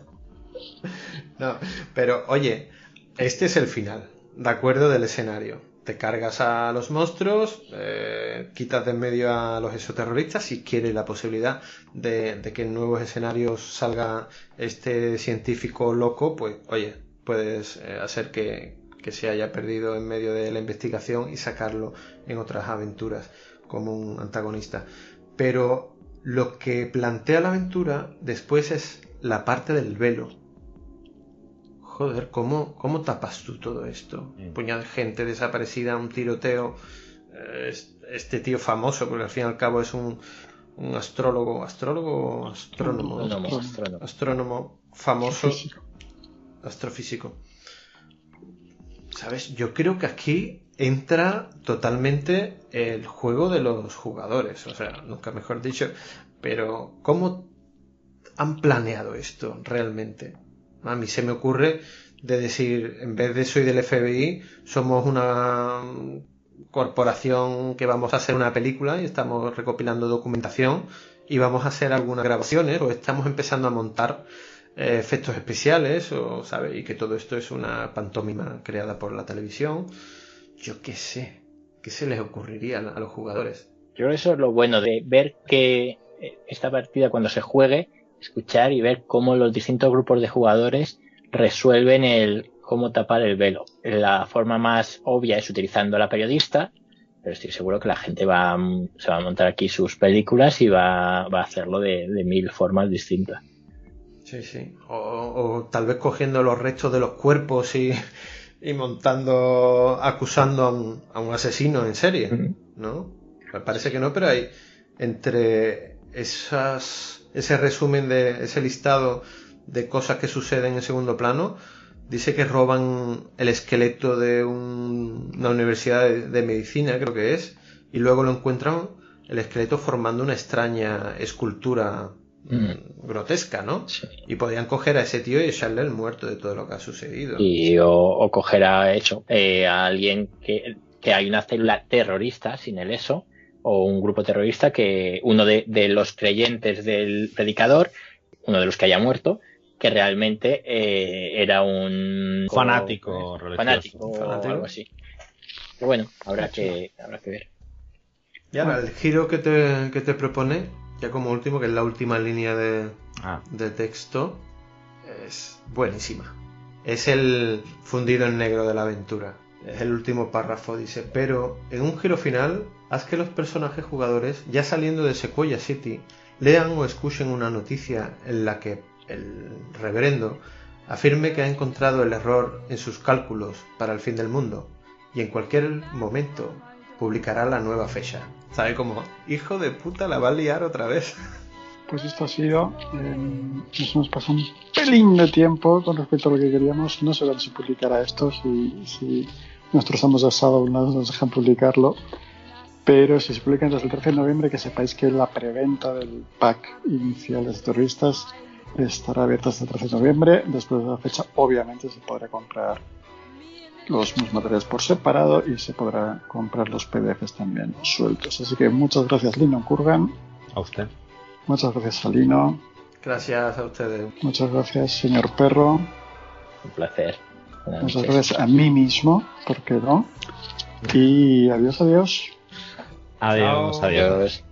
no, pero oye, este es el final, de acuerdo, del escenario. Te cargas a los monstruos, eh, quitas de en medio a los exoterroristas si quieres la posibilidad de, que en nuevos escenarios salga este científico loco, pues oye, puedes eh, hacer que, que se haya perdido en medio de la investigación y sacarlo en otras aventuras como un antagonista. Pero lo que plantea la aventura después es la parte del velo. Joder, ¿cómo, cómo tapas tú todo esto? Mm. Puñado de gente desaparecida, un tiroteo. Eh, este tío famoso, porque al fin y al cabo es un, un astrólogo, astrólogo astrónomo, astrónomo, astrónomo, famoso, astrofísico. ¿Sabes? Yo creo que aquí entra totalmente el juego de los jugadores, o sea, nunca mejor dicho, pero ¿cómo han planeado esto realmente? A mí se me ocurre de decir, en vez de soy del FBI, somos una corporación que vamos a hacer una película y estamos recopilando documentación y vamos a hacer algunas grabaciones o estamos empezando a montar eh, efectos especiales o sabe y que todo esto es una pantomima creada por la televisión yo qué sé, ¿qué se les ocurriría a los jugadores? Yo eso es lo bueno de ver que esta partida cuando se juegue, escuchar y ver cómo los distintos grupos de jugadores resuelven el cómo tapar el velo. La forma más obvia es utilizando a la periodista, pero estoy seguro que la gente va, se va a montar aquí sus películas y va, va a hacerlo de, mil formas distintas. Sí, sí. O, o, tal vez cogiendo los restos de los cuerpos y, y montando, acusando a un, asesino en serie, ¿no? Me parece que no, pero hay entre esas, ese resumen de ese listado de cosas que suceden en segundo plano, dice que roban el esqueleto de una universidad de, medicina, creo que es, y luego lo encuentran el esqueleto formando una extraña escultura Mm. grotesca, ¿no? Y podían coger a ese tío y echarle el muerto de todo lo que ha sucedido. Y o, coger a hecho eh, a alguien que, que, hay una célula terrorista sin el eso o un grupo terrorista que uno de, los creyentes del predicador, uno de los que haya muerto, que realmente eh, era un fanático, fanático, o algo así. Pero bueno, habrá que, habrá que ver. Y ahora, el giro que te, que te propone ya como último, que es la última línea ah. de, texto, es buenísima. Es el fundido en negro de la aventura. Es el último párrafo, dice, pero en un giro final, haz que los personajes jugadores, ya saliendo de Sequoia City, lean o escuchen una noticia en la que el reverendo afirme que ha encontrado el error en sus cálculos para el fin del mundo y en cualquier momento publicará la nueva fecha. ¿Sabe cómo? Hijo de puta, la va a liar otra vez. Pues esto ha sido. Eh, nos hemos pasado un pelín de tiempo con respecto a lo que queríamos. No sé si publicará esto, si, si nuestros amos de Shadowlands nos dejan publicarlo. Pero si se publica antes del 13 de noviembre, que sepáis que la preventa del pack inicial de terroristas estará abierta hasta el 13 de noviembre. Después de la fecha, obviamente, se podrá comprar los materiales por separado y se podrá comprar los PDFs también sueltos. Así que muchas gracias Lino Kurgan. A usted. Muchas gracias a Lino. Gracias a ustedes. Muchas gracias señor Perro. Un placer. muchas gracias a mí mismo, ¿por qué no? Y adiós, adiós. Adiós, adiós.